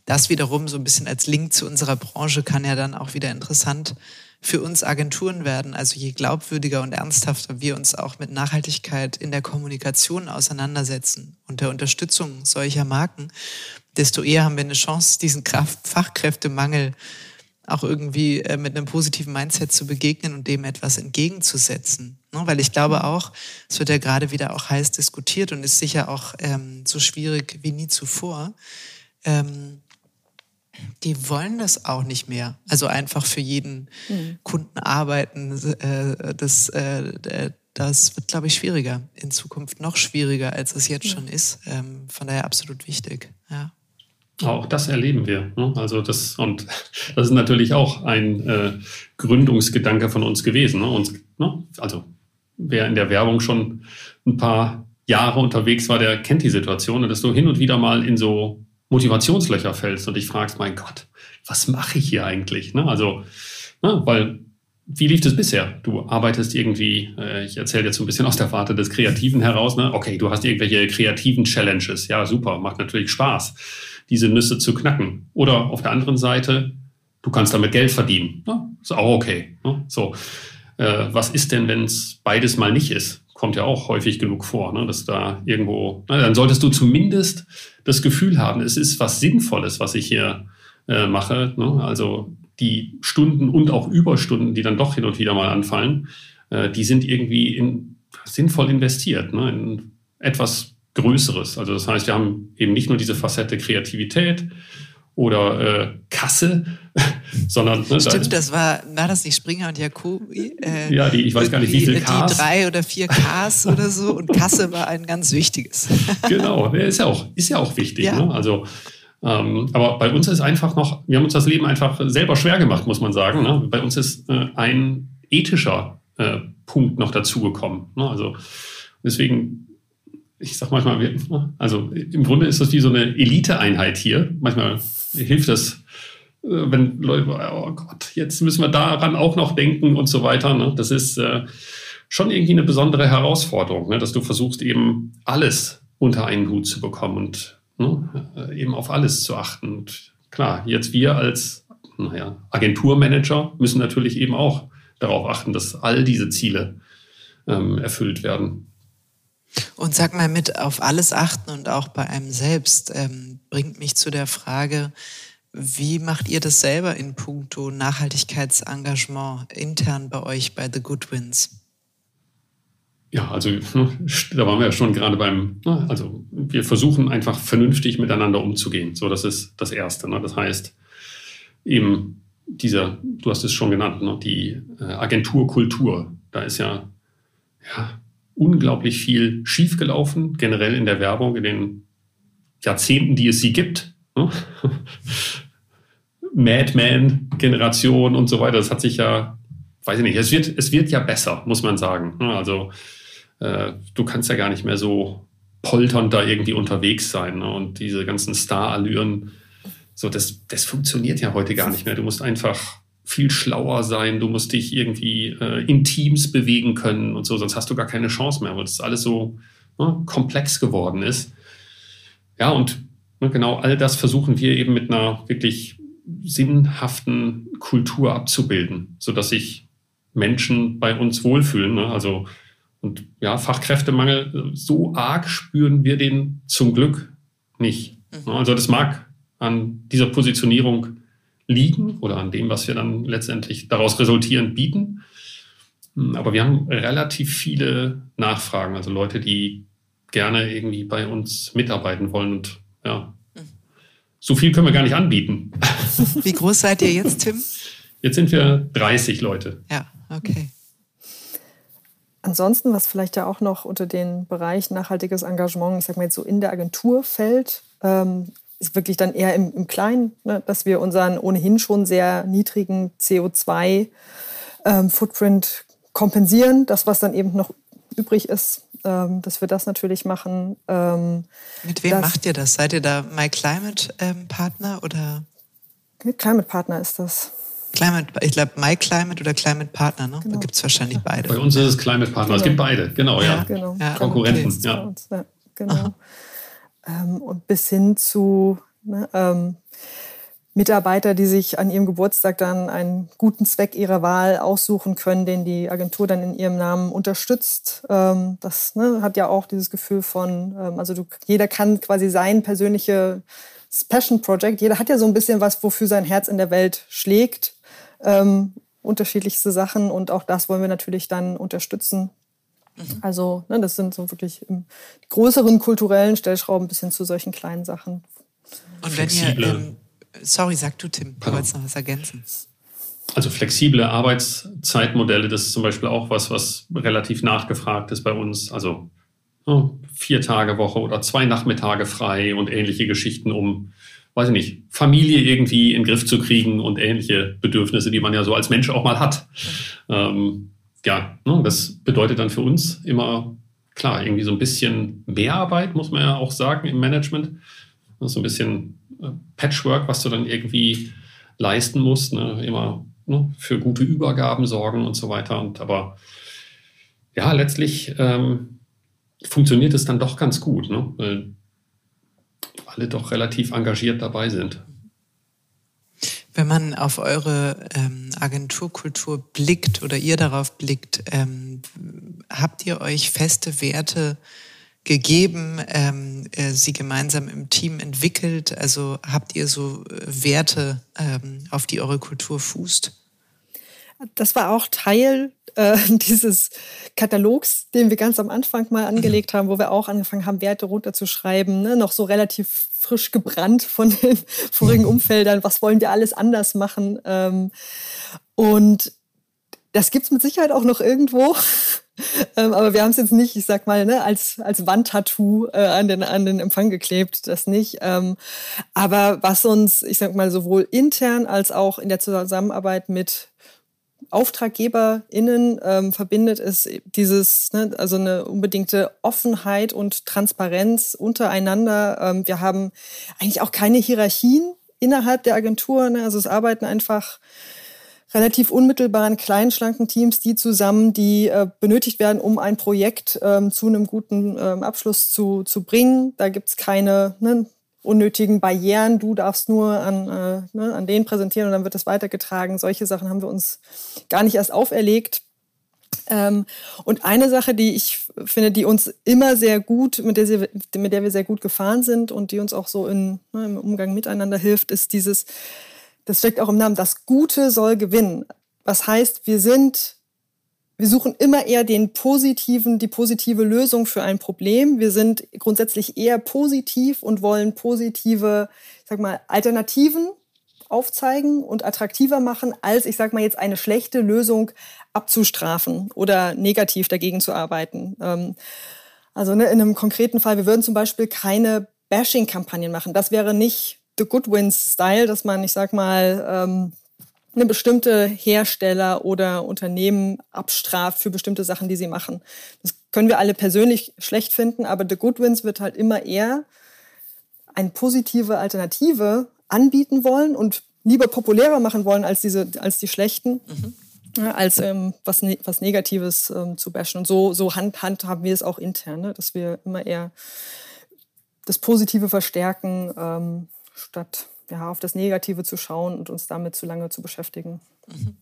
das wiederum so ein bisschen als Link zu unserer Branche kann ja dann auch wieder interessant für uns Agenturen werden. Also je glaubwürdiger und ernsthafter wir uns auch mit Nachhaltigkeit in der Kommunikation auseinandersetzen und der Unterstützung solcher Marken, desto eher haben wir eine Chance, diesen Kraft Fachkräftemangel auch irgendwie äh, mit einem positiven Mindset zu begegnen und dem etwas entgegenzusetzen. Ne? Weil ich glaube mhm. auch, es wird ja gerade wieder auch heiß diskutiert und ist sicher auch ähm, so schwierig wie nie zuvor. Ähm, die wollen das auch nicht mehr. Also einfach für jeden mhm. Kunden arbeiten. Äh, das, äh, das wird, glaube ich, schwieriger. In Zukunft noch schwieriger, als es jetzt ja. schon ist. Ähm, von daher absolut wichtig. Ja. Auch das erleben wir. Ne? Also das, und das ist natürlich auch ein äh, Gründungsgedanke von uns gewesen. Ne? Uns, ne? Also wer in der Werbung schon ein paar Jahre unterwegs war, der kennt die Situation, dass du hin und wieder mal in so Motivationslöcher fällst und dich fragst, mein Gott, was mache ich hier eigentlich? Ne? Also, ne? weil wie lief das bisher? Du arbeitest irgendwie, äh, ich erzähle jetzt so ein bisschen aus der Warte des Kreativen heraus, ne? Okay, du hast irgendwelche kreativen Challenges. Ja, super, macht natürlich Spaß. Diese Nüsse zu knacken. Oder auf der anderen Seite, du kannst damit Geld verdienen. Ja, ist auch okay. Ne? So, äh, was ist denn, wenn es beides mal nicht ist? Kommt ja auch häufig genug vor, ne? dass da irgendwo, na, dann solltest du zumindest das Gefühl haben, es ist was Sinnvolles, was ich hier äh, mache. Ne? Also die Stunden und auch Überstunden, die dann doch hin und wieder mal anfallen, äh, die sind irgendwie in, sinnvoll investiert, ne? in etwas Größeres. Also das heißt, wir haben eben nicht nur diese Facette Kreativität oder äh, Kasse, sondern ne, stimmt, da das war war das nicht Springer und Jacobi? Äh, ja, die ich weiß gar nicht, wie viel Ks. Die drei oder vier Ks oder so und Kasse war ein ganz wichtiges. genau, ist ja auch ist ja auch wichtig. Ja. Ne? Also ähm, aber bei uns ist einfach noch, wir haben uns das Leben einfach selber schwer gemacht, muss man sagen. Ne? Bei uns ist äh, ein ethischer äh, Punkt noch dazugekommen. Ne? Also deswegen, ich sag manchmal, also im Grunde ist das wie so eine Eliteeinheit hier. Manchmal hilft das, äh, wenn Leute, oh Gott, jetzt müssen wir daran auch noch denken und so weiter. Ne? Das ist äh, schon irgendwie eine besondere Herausforderung, ne? dass du versuchst eben alles unter einen Hut zu bekommen und ne, äh, eben auf alles zu achten. Und klar, jetzt wir als naja, Agenturmanager müssen natürlich eben auch darauf achten, dass all diese Ziele ähm, erfüllt werden. Und sag mal mit auf alles achten und auch bei einem selbst ähm, bringt mich zu der Frage, wie macht ihr das selber in puncto Nachhaltigkeitsengagement intern bei euch bei The Goodwins? Ja, also da waren wir ja schon gerade beim, ne, also wir versuchen einfach vernünftig miteinander umzugehen. So, das ist das Erste. Ne? Das heißt, eben dieser, du hast es schon genannt, ne? die äh, Agenturkultur. Da ist ja, ja unglaublich viel schiefgelaufen, generell in der Werbung, in den Jahrzehnten, die es sie gibt. Ne? Madman-Generation und so weiter. Das hat sich ja, weiß ich nicht, es wird, es wird ja besser, muss man sagen. Ne? Also äh, du kannst ja gar nicht mehr so polternd da irgendwie unterwegs sein. Ne? Und diese ganzen Star-Allüren, so, das, das funktioniert ja heute gar nicht mehr. Du musst einfach viel schlauer sein, du musst dich irgendwie äh, in Teams bewegen können und so, sonst hast du gar keine Chance mehr, weil das alles so ne, komplex geworden ist. Ja, und ne, genau all das versuchen wir eben mit einer wirklich sinnhaften Kultur abzubilden, sodass sich Menschen bei uns wohlfühlen. Ne? Also und ja, Fachkräftemangel, so arg spüren wir den zum Glück nicht. Mhm. Also das mag an dieser Positionierung liegen oder an dem, was wir dann letztendlich daraus resultierend bieten. Hm, aber wir haben relativ viele Nachfragen, also Leute, die gerne irgendwie bei uns mitarbeiten wollen und ja, mhm. so viel können wir gar nicht anbieten. Wie groß seid ihr jetzt, Tim? Jetzt sind wir 30 Leute. Ja, okay. Ansonsten, was vielleicht ja auch noch unter den Bereich nachhaltiges Engagement, ich sag mal jetzt so in der Agentur fällt, ähm, ist wirklich dann eher im, im Kleinen, ne, dass wir unseren ohnehin schon sehr niedrigen CO2-Footprint ähm, kompensieren. Das, was dann eben noch übrig ist, ähm, dass wir das natürlich machen. Ähm, Mit wem macht ihr das? Seid ihr da My Climate ähm, Partner oder? Climate Partner ist das. Climate, ich glaube, My Climate oder Climate Partner, ne? Genau. Da gibt es wahrscheinlich beide. Bei uns ist es Climate Partner. Genau. Es gibt beide, genau, ja. ja. Genau. ja. Konkurrenten, okay. ja. ja. Genau. Ähm, und bis hin zu ne, ähm, Mitarbeiter, die sich an ihrem Geburtstag dann einen guten Zweck ihrer Wahl aussuchen können, den die Agentur dann in ihrem Namen unterstützt. Ähm, das ne, hat ja auch dieses Gefühl von, ähm, also du, jeder kann quasi sein persönliche Passion Project, jeder hat ja so ein bisschen was, wofür sein Herz in der Welt schlägt ähm, unterschiedlichste Sachen und auch das wollen wir natürlich dann unterstützen. Mhm. Also ne, das sind so wirklich im größeren kulturellen Stellschrauben bis hin zu solchen kleinen Sachen. Und wenn ihr, ähm, sorry, sag du Tim, du wolltest noch was ergänzen. Also flexible Arbeitszeitmodelle, das ist zum Beispiel auch was, was relativ nachgefragt ist bei uns. Also oh, vier Tage Woche oder zwei Nachmittage frei und ähnliche Geschichten, um weiß ich nicht, Familie irgendwie in den Griff zu kriegen und ähnliche Bedürfnisse, die man ja so als Mensch auch mal hat. Ähm, ja, ne, das bedeutet dann für uns immer, klar, irgendwie so ein bisschen Mehrarbeit, muss man ja auch sagen, im Management. So ein bisschen äh, Patchwork, was du dann irgendwie leisten musst, ne? immer ne, für gute Übergaben sorgen und so weiter. Und aber ja, letztlich ähm, funktioniert es dann doch ganz gut. Ne? alle doch relativ engagiert dabei sind. Wenn man auf eure ähm, Agenturkultur blickt oder ihr darauf blickt, ähm, habt ihr euch feste Werte gegeben, ähm, äh, sie gemeinsam im Team entwickelt? Also habt ihr so äh, Werte, ähm, auf die eure Kultur fußt? Das war auch Teil äh, dieses Katalogs, den wir ganz am Anfang mal angelegt mhm. haben, wo wir auch angefangen haben, Werte runterzuschreiben, ne? noch so relativ frisch gebrannt von den vorigen Umfeldern. Was wollen wir alles anders machen? Ähm, und das gibt es mit Sicherheit auch noch irgendwo. ähm, aber wir haben es jetzt nicht, ich sag mal, ne, als, als Wandtattoo äh, an, den, an den Empfang geklebt, das nicht. Ähm, aber was uns, ich sag mal, sowohl intern als auch in der Zusammenarbeit mit AuftraggeberInnen ähm, verbindet, ist dieses, ne, also eine unbedingte Offenheit und Transparenz untereinander. Ähm, wir haben eigentlich auch keine Hierarchien innerhalb der Agentur. Ne? Also es arbeiten einfach relativ unmittelbaren, kleinen, schlanken Teams, die zusammen, die äh, benötigt werden, um ein Projekt ähm, zu einem guten ähm, Abschluss zu, zu bringen. Da gibt's keine ne, unnötigen Barrieren. Du darfst nur an, äh, ne, an den präsentieren und dann wird das weitergetragen. Solche Sachen haben wir uns gar nicht erst auferlegt. Ähm, und eine Sache, die ich finde, die uns immer sehr gut, mit der, sie, mit der wir sehr gut gefahren sind und die uns auch so in, ne, im Umgang miteinander hilft, ist dieses, das steckt auch im Namen, das Gute soll gewinnen. Was heißt, wir sind wir suchen immer eher den positiven, die positive Lösung für ein Problem. Wir sind grundsätzlich eher positiv und wollen positive, sag mal, Alternativen aufzeigen und attraktiver machen, als ich sag mal jetzt eine schlechte Lösung abzustrafen oder negativ dagegen zu arbeiten. Ähm, also ne, in einem konkreten Fall, wir würden zum Beispiel keine Bashing-Kampagnen machen. Das wäre nicht the Goodwins-Style, dass man, ich sag mal, ähm, eine bestimmte Hersteller oder Unternehmen abstraft für bestimmte Sachen, die sie machen. Das können wir alle persönlich schlecht finden, aber The Goodwins wird halt immer eher eine positive Alternative anbieten wollen und lieber populärer machen wollen als diese als die schlechten. Mhm. Ja, als ähm, was, ne was Negatives ähm, zu bashen. Und so, so hand, handhaben wir es auch intern, ne? dass wir immer eher das Positive verstärken, ähm, statt ja, auf das Negative zu schauen und uns damit zu lange zu beschäftigen. Mhm.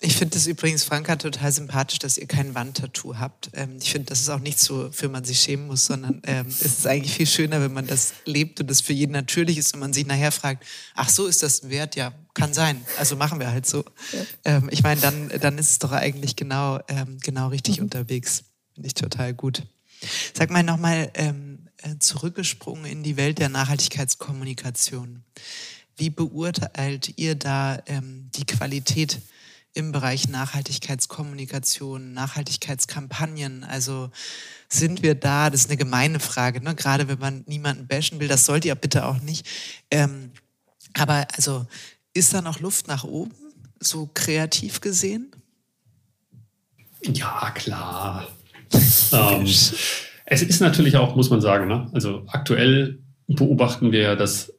Ich finde es übrigens, Franka, total sympathisch, dass ihr kein Wandtattoo habt. Ähm, ich finde, das ist auch nichts, wofür man sich schämen muss, sondern ähm, es ist eigentlich viel schöner, wenn man das lebt und das für jeden natürlich ist und man sich nachher fragt, ach so, ist das ein Wert? Ja, kann sein. Also machen wir halt so. Ja. Ähm, ich meine, dann, dann ist es doch eigentlich genau, ähm, genau richtig mhm. unterwegs. Finde ich total gut. Sag mal nochmal, ähm, äh, zurückgesprungen in die Welt der Nachhaltigkeitskommunikation. Wie beurteilt ihr da ähm, die Qualität im Bereich Nachhaltigkeitskommunikation, Nachhaltigkeitskampagnen? Also sind wir da, das ist eine gemeine Frage, ne? gerade wenn man niemanden bashen will, das sollt ihr bitte auch nicht. Ähm, aber also ist da noch Luft nach oben, so kreativ gesehen? Ja, klar. ähm, es ist natürlich auch, muss man sagen, ne? also aktuell beobachten wir ja, dass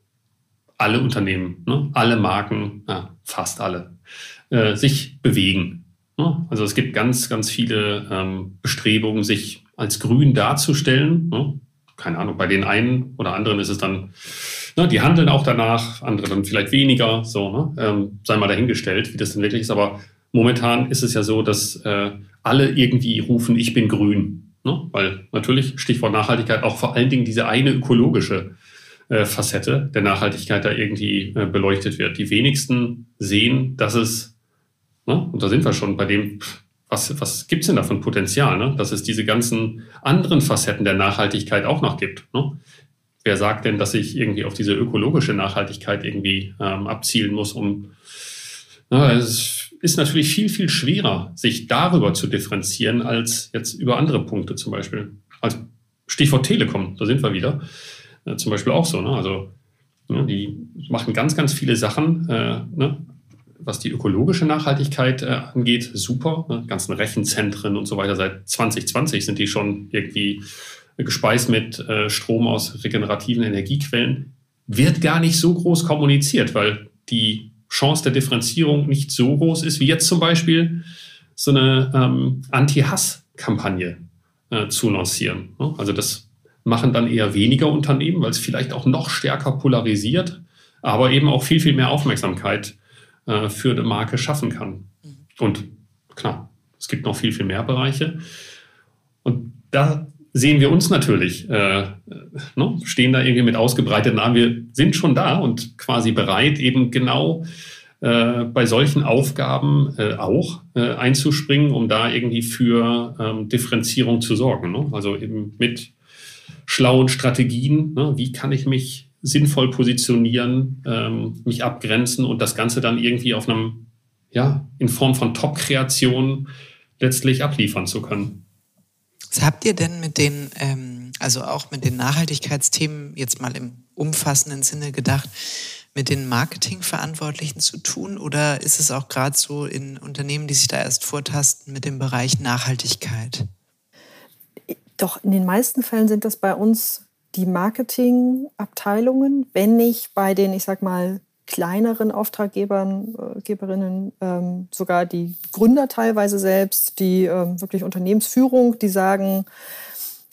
alle Unternehmen, ne? alle Marken, ja, fast alle, äh, sich bewegen. Ne? Also es gibt ganz, ganz viele ähm, Bestrebungen, sich als grün darzustellen. Ne? Keine Ahnung, bei den einen oder anderen ist es dann, ne, die handeln auch danach, andere dann vielleicht weniger, so, ne? ähm, sei mal dahingestellt, wie das denn wirklich ist. Aber momentan ist es ja so, dass äh, alle irgendwie rufen, ich bin grün. Ne? Weil natürlich, Stichwort Nachhaltigkeit, auch vor allen Dingen diese eine ökologische äh, Facette der Nachhaltigkeit da irgendwie äh, beleuchtet wird. Die wenigsten sehen, dass es, ne? und da sind wir schon bei dem, was, was gibt es denn da von Potenzial, ne? dass es diese ganzen anderen Facetten der Nachhaltigkeit auch noch gibt. Ne? Wer sagt denn, dass ich irgendwie auf diese ökologische Nachhaltigkeit irgendwie ähm, abzielen muss, um na, es ist natürlich viel, viel schwerer, sich darüber zu differenzieren, als jetzt über andere Punkte zum Beispiel. Also Stichwort Telekom, da sind wir wieder. Äh, zum Beispiel auch so. Ne? Also ne, die machen ganz, ganz viele Sachen, äh, ne? was die ökologische Nachhaltigkeit äh, angeht, super. Ne? Ganzen Rechenzentren und so weiter. Seit 2020 sind die schon irgendwie gespeist mit äh, Strom aus regenerativen Energiequellen. Wird gar nicht so groß kommuniziert, weil die Chance der Differenzierung nicht so groß ist, wie jetzt zum Beispiel so eine ähm, Anti-Hass-Kampagne äh, zu lancieren. Also das machen dann eher weniger Unternehmen, weil es vielleicht auch noch stärker polarisiert, aber eben auch viel, viel mehr Aufmerksamkeit äh, für eine Marke schaffen kann. Mhm. Und klar, es gibt noch viel, viel mehr Bereiche. Und da sehen wir uns natürlich, äh, ne, stehen da irgendwie mit ausgebreiteten Armen. Wir sind schon da und quasi bereit, eben genau äh, bei solchen Aufgaben äh, auch äh, einzuspringen, um da irgendwie für ähm, Differenzierung zu sorgen. Ne? Also eben mit schlauen Strategien, ne? wie kann ich mich sinnvoll positionieren, ähm, mich abgrenzen und das Ganze dann irgendwie auf einem, ja, in Form von Top-Kreation letztlich abliefern zu können. Was habt ihr denn mit den, ähm, also auch mit den Nachhaltigkeitsthemen jetzt mal im umfassenden Sinne gedacht, mit den Marketingverantwortlichen zu tun? Oder ist es auch gerade so in Unternehmen, die sich da erst vortasten mit dem Bereich Nachhaltigkeit? Doch, in den meisten Fällen sind das bei uns die Marketingabteilungen, wenn nicht bei den, ich sag mal, kleineren Auftraggebern, äh, Geberinnen, ähm, sogar die Gründer teilweise selbst, die ähm, wirklich Unternehmensführung, die sagen,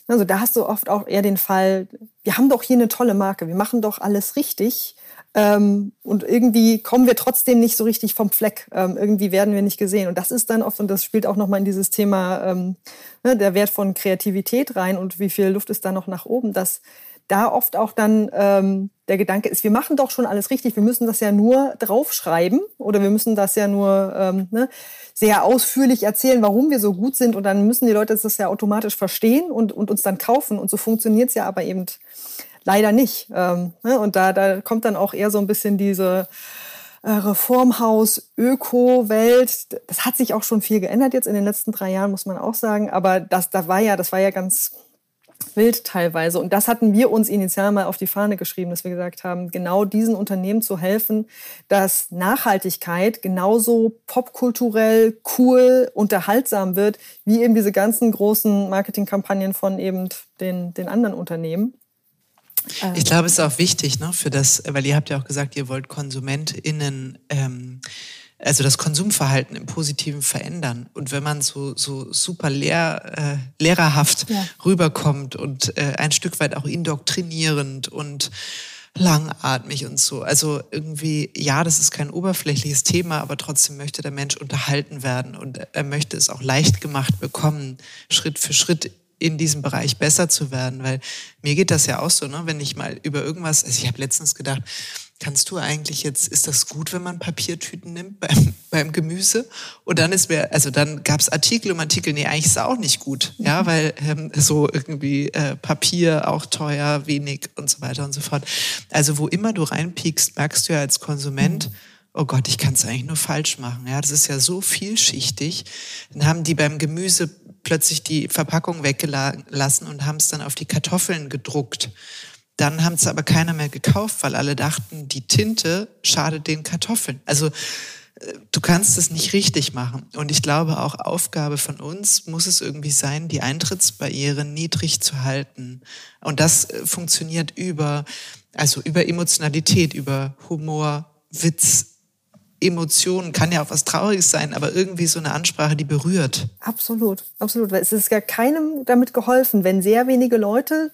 also da hast du oft auch eher den Fall, wir haben doch hier eine tolle Marke, wir machen doch alles richtig. Ähm, und irgendwie kommen wir trotzdem nicht so richtig vom Fleck. Ähm, irgendwie werden wir nicht gesehen. Und das ist dann oft, und das spielt auch nochmal in dieses Thema ähm, ne, der Wert von Kreativität rein und wie viel Luft ist da noch nach oben, dass da oft auch dann ähm, der Gedanke ist, wir machen doch schon alles richtig, wir müssen das ja nur draufschreiben oder wir müssen das ja nur ähm, ne, sehr ausführlich erzählen, warum wir so gut sind und dann müssen die Leute das ja automatisch verstehen und, und uns dann kaufen und so funktioniert es ja aber eben leider nicht. Ähm, ne? Und da, da kommt dann auch eher so ein bisschen diese äh, Reformhaus, Öko-Welt. Das hat sich auch schon viel geändert jetzt in den letzten drei Jahren, muss man auch sagen. Aber das, da war ja, das war ja ganz wild teilweise. Und das hatten wir uns initial mal auf die Fahne geschrieben, dass wir gesagt haben, genau diesen Unternehmen zu helfen, dass Nachhaltigkeit genauso popkulturell, cool, unterhaltsam wird, wie eben diese ganzen großen Marketingkampagnen von eben den, den anderen Unternehmen. Ich glaube, es ist auch wichtig, ne, für das, weil ihr habt ja auch gesagt, ihr wollt KonsumentInnen ähm, also das Konsumverhalten im Positiven verändern. Und wenn man so, so super lehr, äh, lehrerhaft ja. rüberkommt und äh, ein Stück weit auch indoktrinierend und langatmig und so. Also irgendwie, ja, das ist kein oberflächliches Thema, aber trotzdem möchte der Mensch unterhalten werden und er möchte es auch leicht gemacht bekommen, Schritt für Schritt in diesem Bereich besser zu werden, weil mir geht das ja auch so, ne? wenn ich mal über irgendwas, also ich habe letztens gedacht, kannst du eigentlich jetzt, ist das gut, wenn man Papiertüten nimmt beim, beim Gemüse? Und dann ist mir, also dann gab es Artikel um Artikel, nee, eigentlich ist es auch nicht gut, ja, mhm. weil ähm, so irgendwie äh, Papier auch teuer, wenig und so weiter und so fort. Also wo immer du reinpiekst, merkst du ja als Konsument, mhm. oh Gott, ich kann es eigentlich nur falsch machen. Ja, das ist ja so vielschichtig. Dann haben die beim Gemüse plötzlich die Verpackung weggelassen und haben es dann auf die Kartoffeln gedruckt. Dann haben es aber keiner mehr gekauft, weil alle dachten, die Tinte schadet den Kartoffeln. Also äh, du kannst es nicht richtig machen. Und ich glaube, auch Aufgabe von uns muss es irgendwie sein, die Eintrittsbarrieren niedrig zu halten. Und das äh, funktioniert über, also über Emotionalität, über Humor, Witz, Emotionen, kann ja auch was Trauriges sein, aber irgendwie so eine Ansprache, die berührt. Absolut, absolut. Weil es ist ja keinem damit geholfen, wenn sehr wenige Leute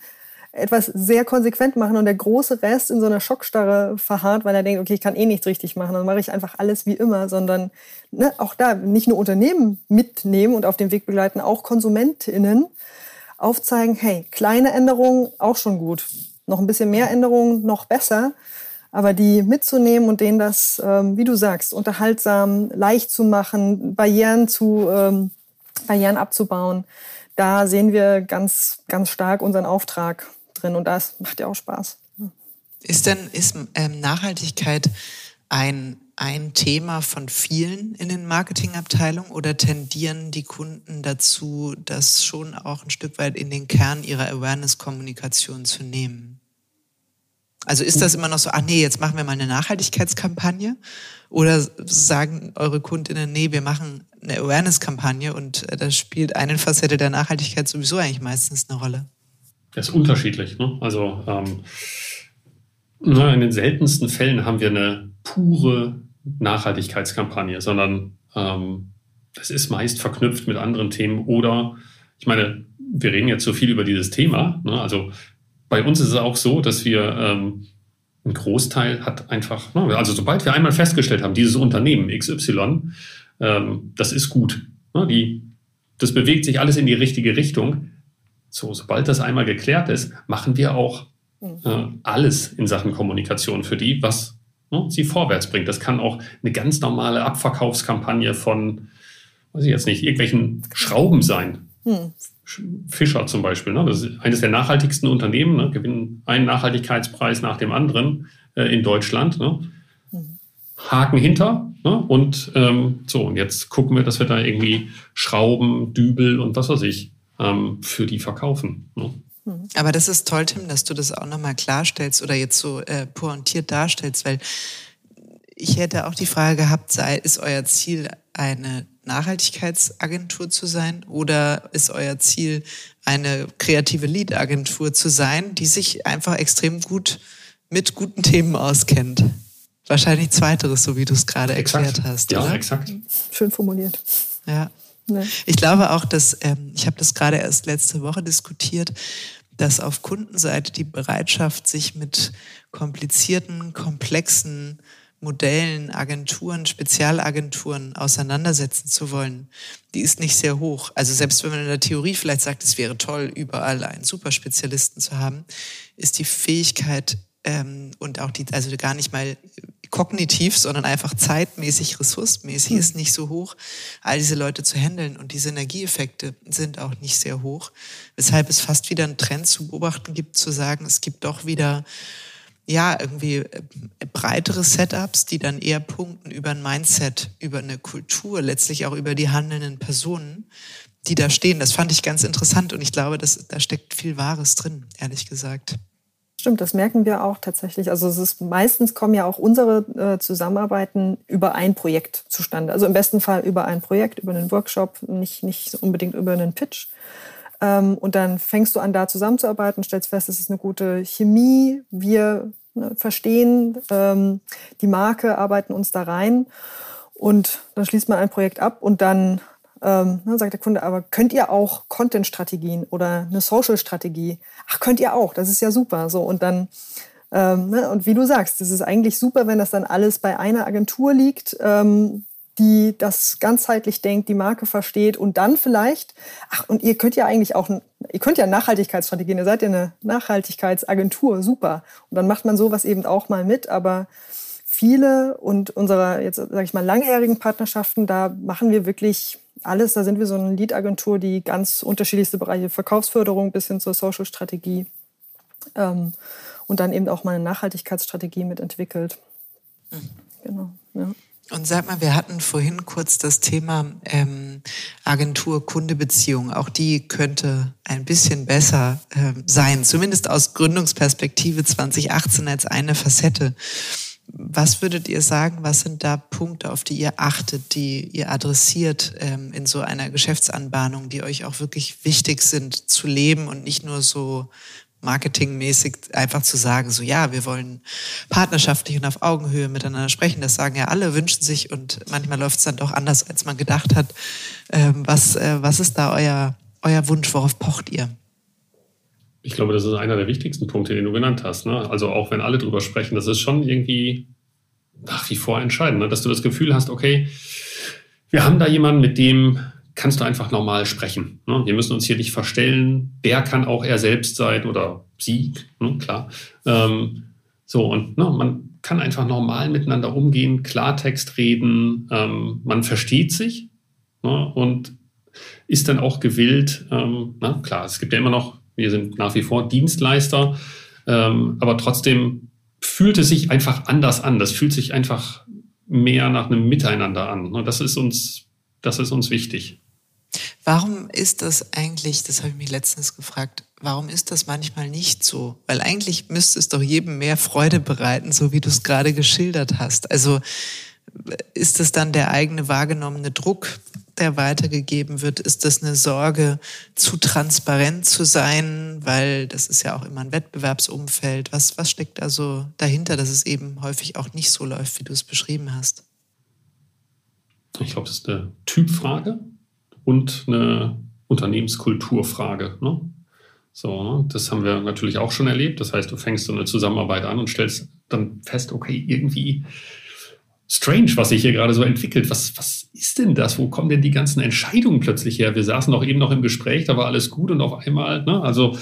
etwas sehr konsequent machen und der große Rest in so einer Schockstarre verharrt, weil er denkt, okay, ich kann eh nichts richtig machen, dann mache ich einfach alles wie immer, sondern ne, auch da nicht nur Unternehmen mitnehmen und auf den Weg begleiten, auch KonsumentInnen aufzeigen, hey, kleine Änderungen auch schon gut. Noch ein bisschen mehr Änderungen, noch besser. Aber die mitzunehmen und denen das, ähm, wie du sagst, unterhaltsam, leicht zu machen, Barrieren zu, ähm, Barrieren abzubauen, da sehen wir ganz, ganz stark unseren Auftrag drin und das macht ja auch Spaß. Ist denn ist ähm, Nachhaltigkeit ein, ein Thema von vielen in den Marketingabteilungen oder tendieren die Kunden dazu, das schon auch ein Stück weit in den Kern ihrer Awareness-Kommunikation zu nehmen? Also ist das immer noch so, ach nee, jetzt machen wir mal eine Nachhaltigkeitskampagne? Oder sagen eure Kundinnen, nee, wir machen eine Awareness-Kampagne und äh, da spielt eine Facette der Nachhaltigkeit sowieso eigentlich meistens eine Rolle? Ist unterschiedlich. Ne? Also ähm, na, in den seltensten Fällen haben wir eine pure Nachhaltigkeitskampagne, sondern ähm, das ist meist verknüpft mit anderen Themen oder ich meine, wir reden jetzt so viel über dieses Thema. Ne? Also bei uns ist es auch so, dass wir ähm, ein Großteil hat einfach, ne? also sobald wir einmal festgestellt haben, dieses Unternehmen XY, ähm, das ist gut. Ne? Das bewegt sich alles in die richtige Richtung. So, sobald das einmal geklärt ist, machen wir auch mhm. äh, alles in Sachen Kommunikation für die, was ne, sie vorwärts bringt. Das kann auch eine ganz normale Abverkaufskampagne von, weiß ich jetzt nicht, irgendwelchen Schrauben sein. Hm. Fischer zum Beispiel, ne? das ist eines der nachhaltigsten Unternehmen, ne? gewinnen einen Nachhaltigkeitspreis nach dem anderen äh, in Deutschland. Ne? Hm. Haken hinter ne? und ähm, so, und jetzt gucken wir, dass wir da irgendwie Schrauben, Dübel und was weiß ich ähm, für die verkaufen. Ne? Hm. Aber das ist toll, Tim, dass du das auch nochmal klarstellst oder jetzt so äh, pointiert darstellst, weil ich hätte auch die Frage gehabt, sei, ist euer Ziel eine Nachhaltigkeitsagentur zu sein oder ist euer Ziel eine kreative Lead-Agentur zu sein, die sich einfach extrem gut mit guten Themen auskennt? Wahrscheinlich zweiteres, so wie du es gerade erklärt hast. Ja, oder? exakt. Schön formuliert. Ja. Nee. Ich glaube auch, dass, ähm, ich habe das gerade erst letzte Woche diskutiert, dass auf Kundenseite die Bereitschaft, sich mit komplizierten, komplexen Modellen, Agenturen, Spezialagenturen auseinandersetzen zu wollen, die ist nicht sehr hoch. Also selbst wenn man in der Theorie vielleicht sagt, es wäre toll, überall einen Superspezialisten zu haben, ist die Fähigkeit ähm, und auch die, also gar nicht mal kognitiv, sondern einfach zeitmäßig, ressourcenmäßig hm. ist nicht so hoch, all diese Leute zu handeln. Und die Synergieeffekte sind auch nicht sehr hoch. Weshalb es fast wieder einen Trend zu beobachten gibt, zu sagen, es gibt doch wieder ja, irgendwie äh, breitere Setups, die dann eher punkten über ein Mindset, über eine Kultur, letztlich auch über die handelnden Personen, die da stehen. Das fand ich ganz interessant und ich glaube, dass, da steckt viel Wahres drin, ehrlich gesagt. Stimmt, das merken wir auch tatsächlich. Also es ist meistens kommen ja auch unsere äh, Zusammenarbeiten über ein Projekt zustande. Also im besten Fall über ein Projekt, über einen Workshop, nicht, nicht unbedingt über einen Pitch. Ähm, und dann fängst du an, da zusammenzuarbeiten, stellst fest, es ist eine gute Chemie. Wir ne, verstehen ähm, die Marke, arbeiten uns da rein. Und dann schließt man ein Projekt ab und dann ähm, ne, sagt der Kunde, aber könnt ihr auch Content-Strategien oder eine Social-Strategie? Ach, könnt ihr auch, das ist ja super. So, und dann, ähm, ne, und wie du sagst, das ist eigentlich super, wenn das dann alles bei einer Agentur liegt, ähm, die das ganzheitlich denkt, die Marke versteht und dann vielleicht, ach, und ihr könnt ja eigentlich auch, ihr könnt ja Nachhaltigkeitsstrategien, ihr seid ja eine Nachhaltigkeitsagentur, super. Und dann macht man sowas eben auch mal mit, aber viele und unserer jetzt sage ich mal langjährigen Partnerschaften, da machen wir wirklich alles. Da sind wir so eine Lead-Agentur, die ganz unterschiedlichste Bereiche, Verkaufsförderung bis hin zur Social-Strategie ähm, und dann eben auch mal eine Nachhaltigkeitsstrategie mitentwickelt. Mhm. Genau. Ja. Und sag mal, wir hatten vorhin kurz das Thema ähm, Agentur-Kunde-Beziehung. Auch die könnte ein bisschen besser ähm, sein, zumindest aus Gründungsperspektive 2018 als eine Facette. Was würdet ihr sagen, was sind da Punkte, auf die ihr achtet, die ihr adressiert ähm, in so einer Geschäftsanbahnung, die euch auch wirklich wichtig sind zu leben und nicht nur so marketingmäßig einfach zu sagen, so ja, wir wollen partnerschaftlich und auf Augenhöhe miteinander sprechen. Das sagen ja alle, wünschen sich und manchmal läuft es dann doch anders, als man gedacht hat. Ähm, was, äh, was ist da euer, euer Wunsch? Worauf pocht ihr? Ich glaube, das ist einer der wichtigsten Punkte, den du genannt hast. Ne? Also auch wenn alle drüber sprechen, das ist schon irgendwie nach wie vor entscheidend, ne? dass du das Gefühl hast, okay, wir haben da jemanden, mit dem kannst du einfach normal sprechen. Ne? Wir müssen uns hier nicht verstellen. Der kann auch er selbst sein oder sie, ne? klar. Ähm, so, und ne, man kann einfach normal miteinander umgehen, Klartext reden, ähm, man versteht sich ne? und ist dann auch gewillt, ähm, na klar, es gibt ja immer noch wir sind nach wie vor Dienstleister, ähm, aber trotzdem fühlt es sich einfach anders an. Das fühlt sich einfach mehr nach einem Miteinander an. Und das ist uns, das ist uns wichtig. Warum ist das eigentlich, das habe ich mich letztens gefragt, warum ist das manchmal nicht so? Weil eigentlich müsste es doch jedem mehr Freude bereiten, so wie du es gerade geschildert hast. Also ist es dann der eigene wahrgenommene Druck, der weitergegeben wird? Ist das eine Sorge, zu transparent zu sein? Weil das ist ja auch immer ein Wettbewerbsumfeld. Was, was steckt da so dahinter, dass es eben häufig auch nicht so läuft, wie du es beschrieben hast? Ich glaube, das ist eine Typfrage und eine Unternehmenskulturfrage. Ne? So, das haben wir natürlich auch schon erlebt. Das heißt, du fängst so eine Zusammenarbeit an und stellst dann fest, okay, irgendwie strange, was sich hier gerade so entwickelt. Was, was ist denn das? Wo kommen denn die ganzen Entscheidungen plötzlich her? Wir saßen doch eben noch im Gespräch, da war alles gut und auf einmal, ne? also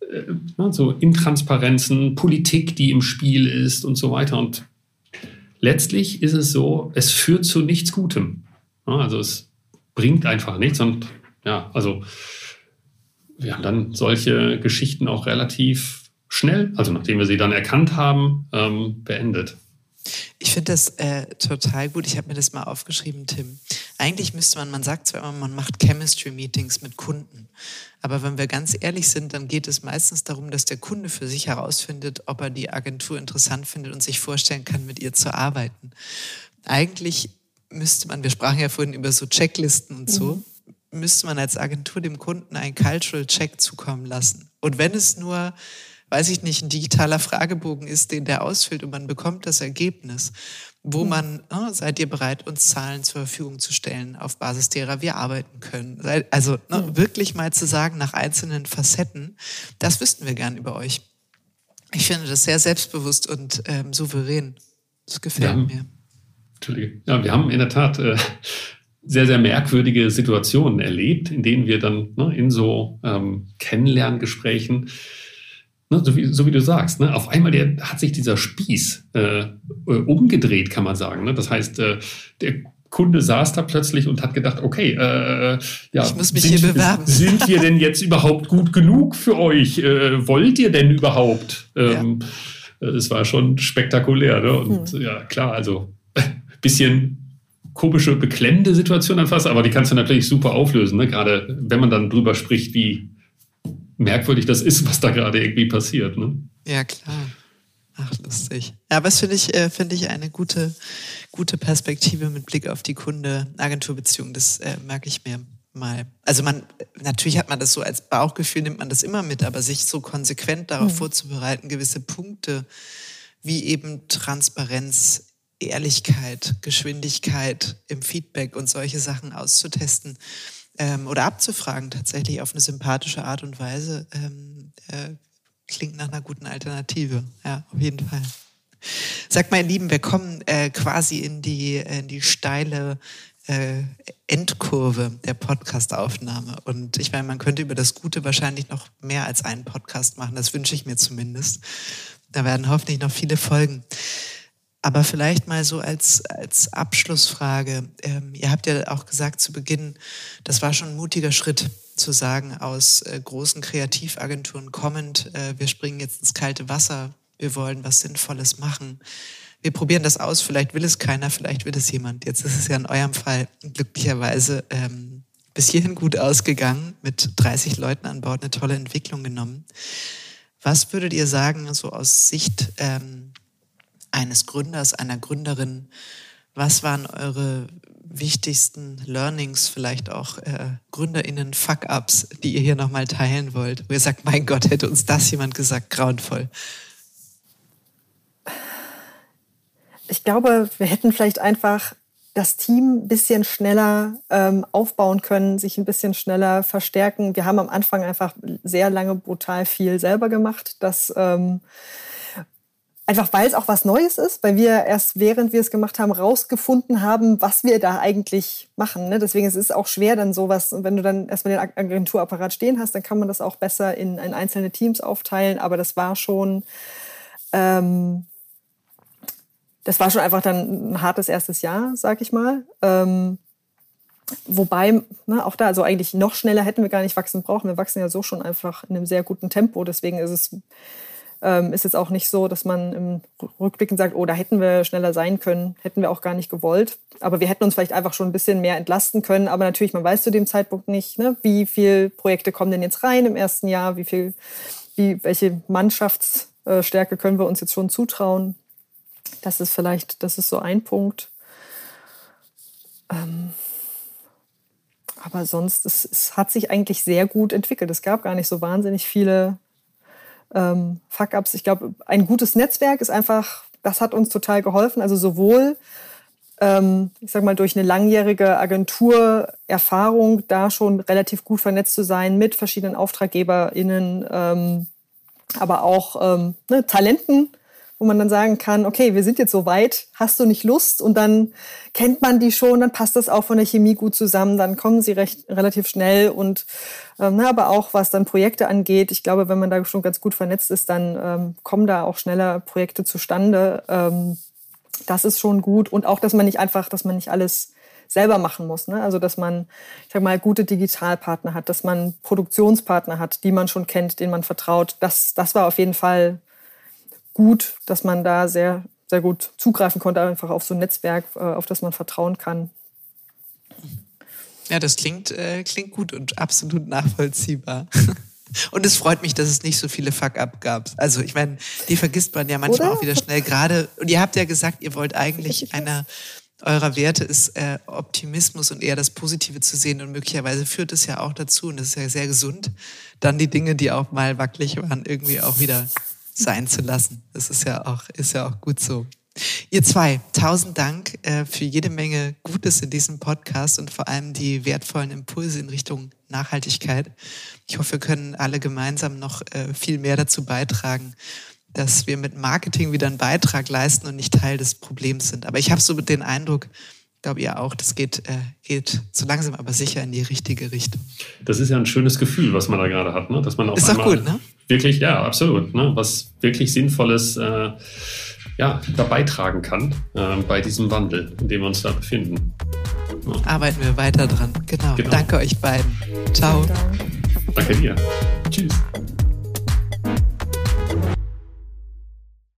äh, ne? so Intransparenzen, Politik, die im Spiel ist und so weiter. Und letztlich ist es so, es führt zu nichts Gutem. Ne? Also es bringt einfach nichts und ja, also wir haben dann solche Geschichten auch relativ schnell, also nachdem wir sie dann erkannt haben, ähm, beendet. Ich finde das äh, total gut. Ich habe mir das mal aufgeschrieben, Tim. Eigentlich müsste man, man sagt zwar immer, man macht Chemistry-Meetings mit Kunden. Aber wenn wir ganz ehrlich sind, dann geht es meistens darum, dass der Kunde für sich herausfindet, ob er die Agentur interessant findet und sich vorstellen kann, mit ihr zu arbeiten. Eigentlich müsste man, wir sprachen ja vorhin über so Checklisten und so, mhm müsste man als Agentur dem Kunden einen Cultural Check zukommen lassen. Und wenn es nur, weiß ich nicht, ein digitaler Fragebogen ist, den der ausfüllt und man bekommt das Ergebnis, wo hm. man, oh, seid ihr bereit, uns Zahlen zur Verfügung zu stellen, auf Basis derer wir arbeiten können. Also ne, wirklich mal zu sagen nach einzelnen Facetten, das wüssten wir gern über euch. Ich finde das sehr selbstbewusst und ähm, souverän. Das gefällt haben, mir. Entschuldige. Ja, wir haben in der Tat äh, sehr, sehr merkwürdige Situationen erlebt, in denen wir dann ne, in so ähm, Kennenlerngesprächen, ne, so, wie, so wie du sagst, ne, auf einmal der, hat sich dieser Spieß äh, äh, umgedreht, kann man sagen. Ne? Das heißt, äh, der Kunde saß da plötzlich und hat gedacht, okay, äh, ja, ich muss mich sind, hier bewerben. Sind wir denn jetzt überhaupt gut genug für euch? Äh, wollt ihr denn überhaupt? Ähm, ja. Es war schon spektakulär. Ne? Und hm. ja, klar, also bisschen komische, beklemmende Situation anfasst, aber die kannst du natürlich super auflösen, ne? gerade wenn man dann drüber spricht, wie merkwürdig das ist, was da gerade irgendwie passiert. Ne? Ja, klar. Ach, lustig. Ja, aber das finde ich, äh, finde ich eine gute, gute Perspektive mit Blick auf die Kunde-Agentur-Beziehung. Das äh, merke ich mir mal. Also man, natürlich hat man das so als Bauchgefühl, nimmt man das immer mit, aber sich so konsequent darauf mhm. vorzubereiten, gewisse Punkte wie eben Transparenz Ehrlichkeit, Geschwindigkeit im Feedback und solche Sachen auszutesten ähm, oder abzufragen, tatsächlich auf eine sympathische Art und Weise, ähm, äh, klingt nach einer guten Alternative. Ja, auf jeden Fall. Sag mal, ihr Lieben, wir kommen äh, quasi in die, in die steile äh, Endkurve der Podcastaufnahme. Und ich meine, man könnte über das Gute wahrscheinlich noch mehr als einen Podcast machen. Das wünsche ich mir zumindest. Da werden hoffentlich noch viele folgen. Aber vielleicht mal so als, als Abschlussfrage. Ähm, ihr habt ja auch gesagt zu Beginn, das war schon ein mutiger Schritt zu sagen, aus äh, großen Kreativagenturen kommend, äh, wir springen jetzt ins kalte Wasser, wir wollen was Sinnvolles machen. Wir probieren das aus, vielleicht will es keiner, vielleicht will es jemand. Jetzt ist es ja in eurem Fall glücklicherweise ähm, bis hierhin gut ausgegangen, mit 30 Leuten an Bord eine tolle Entwicklung genommen. Was würdet ihr sagen, so aus Sicht ähm, eines Gründers, einer Gründerin. Was waren eure wichtigsten Learnings, vielleicht auch äh, GründerInnen Fuck-Ups, die ihr hier nochmal teilen wollt? Wo ihr sagt, mein Gott, hätte uns das jemand gesagt, grauenvoll. Ich glaube, wir hätten vielleicht einfach das Team ein bisschen schneller ähm, aufbauen können, sich ein bisschen schneller verstärken. Wir haben am Anfang einfach sehr lange brutal viel selber gemacht. Das ähm, Einfach weil es auch was Neues ist, weil wir erst während wir es gemacht haben, rausgefunden haben, was wir da eigentlich machen. Ne? Deswegen ist es auch schwer, dann sowas, wenn du dann erstmal den Agenturapparat stehen hast, dann kann man das auch besser in, in einzelne Teams aufteilen. Aber das war schon, ähm, das war schon einfach dann ein hartes erstes Jahr, sag ich mal. Ähm, Wobei, ne, auch da, also eigentlich noch schneller hätten wir gar nicht wachsen brauchen. Wir wachsen ja so schon einfach in einem sehr guten Tempo. Deswegen ist es ähm, ist jetzt auch nicht so, dass man im Rückblicken sagt, oh, da hätten wir schneller sein können, hätten wir auch gar nicht gewollt. Aber wir hätten uns vielleicht einfach schon ein bisschen mehr entlasten können. Aber natürlich, man weiß zu dem Zeitpunkt nicht, ne, wie viele Projekte kommen denn jetzt rein im ersten Jahr, wie viel, wie, welche Mannschaftsstärke können wir uns jetzt schon zutrauen. Das ist vielleicht, das ist so ein Punkt. Ähm, aber sonst, es, es, hat sich eigentlich sehr gut entwickelt. Es gab gar nicht so wahnsinnig viele ähm, Fuck-ups. Ich glaube, ein gutes Netzwerk ist einfach, das hat uns total geholfen. Also sowohl ähm, ich sag mal, durch eine langjährige Agenturerfahrung da schon relativ gut vernetzt zu sein mit verschiedenen AuftraggeberInnen, ähm, aber auch ähm, ne, Talenten, wo man dann sagen kann, okay, wir sind jetzt so weit, hast du nicht Lust? Und dann kennt man die schon, dann passt das auch von der Chemie gut zusammen, dann kommen sie recht, relativ schnell und ähm, aber auch was dann Projekte angeht, ich glaube, wenn man da schon ganz gut vernetzt ist, dann ähm, kommen da auch schneller Projekte zustande. Ähm, das ist schon gut. Und auch, dass man nicht einfach, dass man nicht alles selber machen muss. Ne? Also, dass man, ich sag mal, gute Digitalpartner hat, dass man Produktionspartner hat, die man schon kennt, denen man vertraut. Das, das war auf jeden Fall gut, dass man da sehr, sehr gut zugreifen konnte, einfach auf so ein Netzwerk, äh, auf das man vertrauen kann. Ja, das klingt, äh, klingt gut und absolut nachvollziehbar. Und es freut mich, dass es nicht so viele Fuck-up gab. Also ich meine, die vergisst man ja manchmal Oder? auch wieder schnell. Gerade, und ihr habt ja gesagt, ihr wollt eigentlich einer eurer Werte ist äh, Optimismus und eher das Positive zu sehen. Und möglicherweise führt es ja auch dazu, und das ist ja sehr gesund, dann die Dinge, die auch mal wackelig waren, irgendwie auch wieder sein zu lassen. Das ist ja auch, ist ja auch gut so. Ihr zwei, tausend Dank äh, für jede Menge Gutes in diesem Podcast und vor allem die wertvollen Impulse in Richtung Nachhaltigkeit. Ich hoffe, wir können alle gemeinsam noch äh, viel mehr dazu beitragen, dass wir mit Marketing wieder einen Beitrag leisten und nicht Teil des Problems sind. Aber ich habe so den Eindruck, glaube ihr auch, das geht, äh, geht so langsam aber sicher in die richtige Richtung. Das ist ja ein schönes Gefühl, was man da gerade hat, ne? dass man auf ist einmal gut, ne? Wirklich, ja, absolut, ne? was wirklich Sinnvolles äh, ja, da beitragen kann äh, bei diesem Wandel, in dem wir uns da befinden. Ja. Arbeiten wir weiter dran. Genau. genau. Danke euch beiden. Ciao. Danke dir. Tschüss.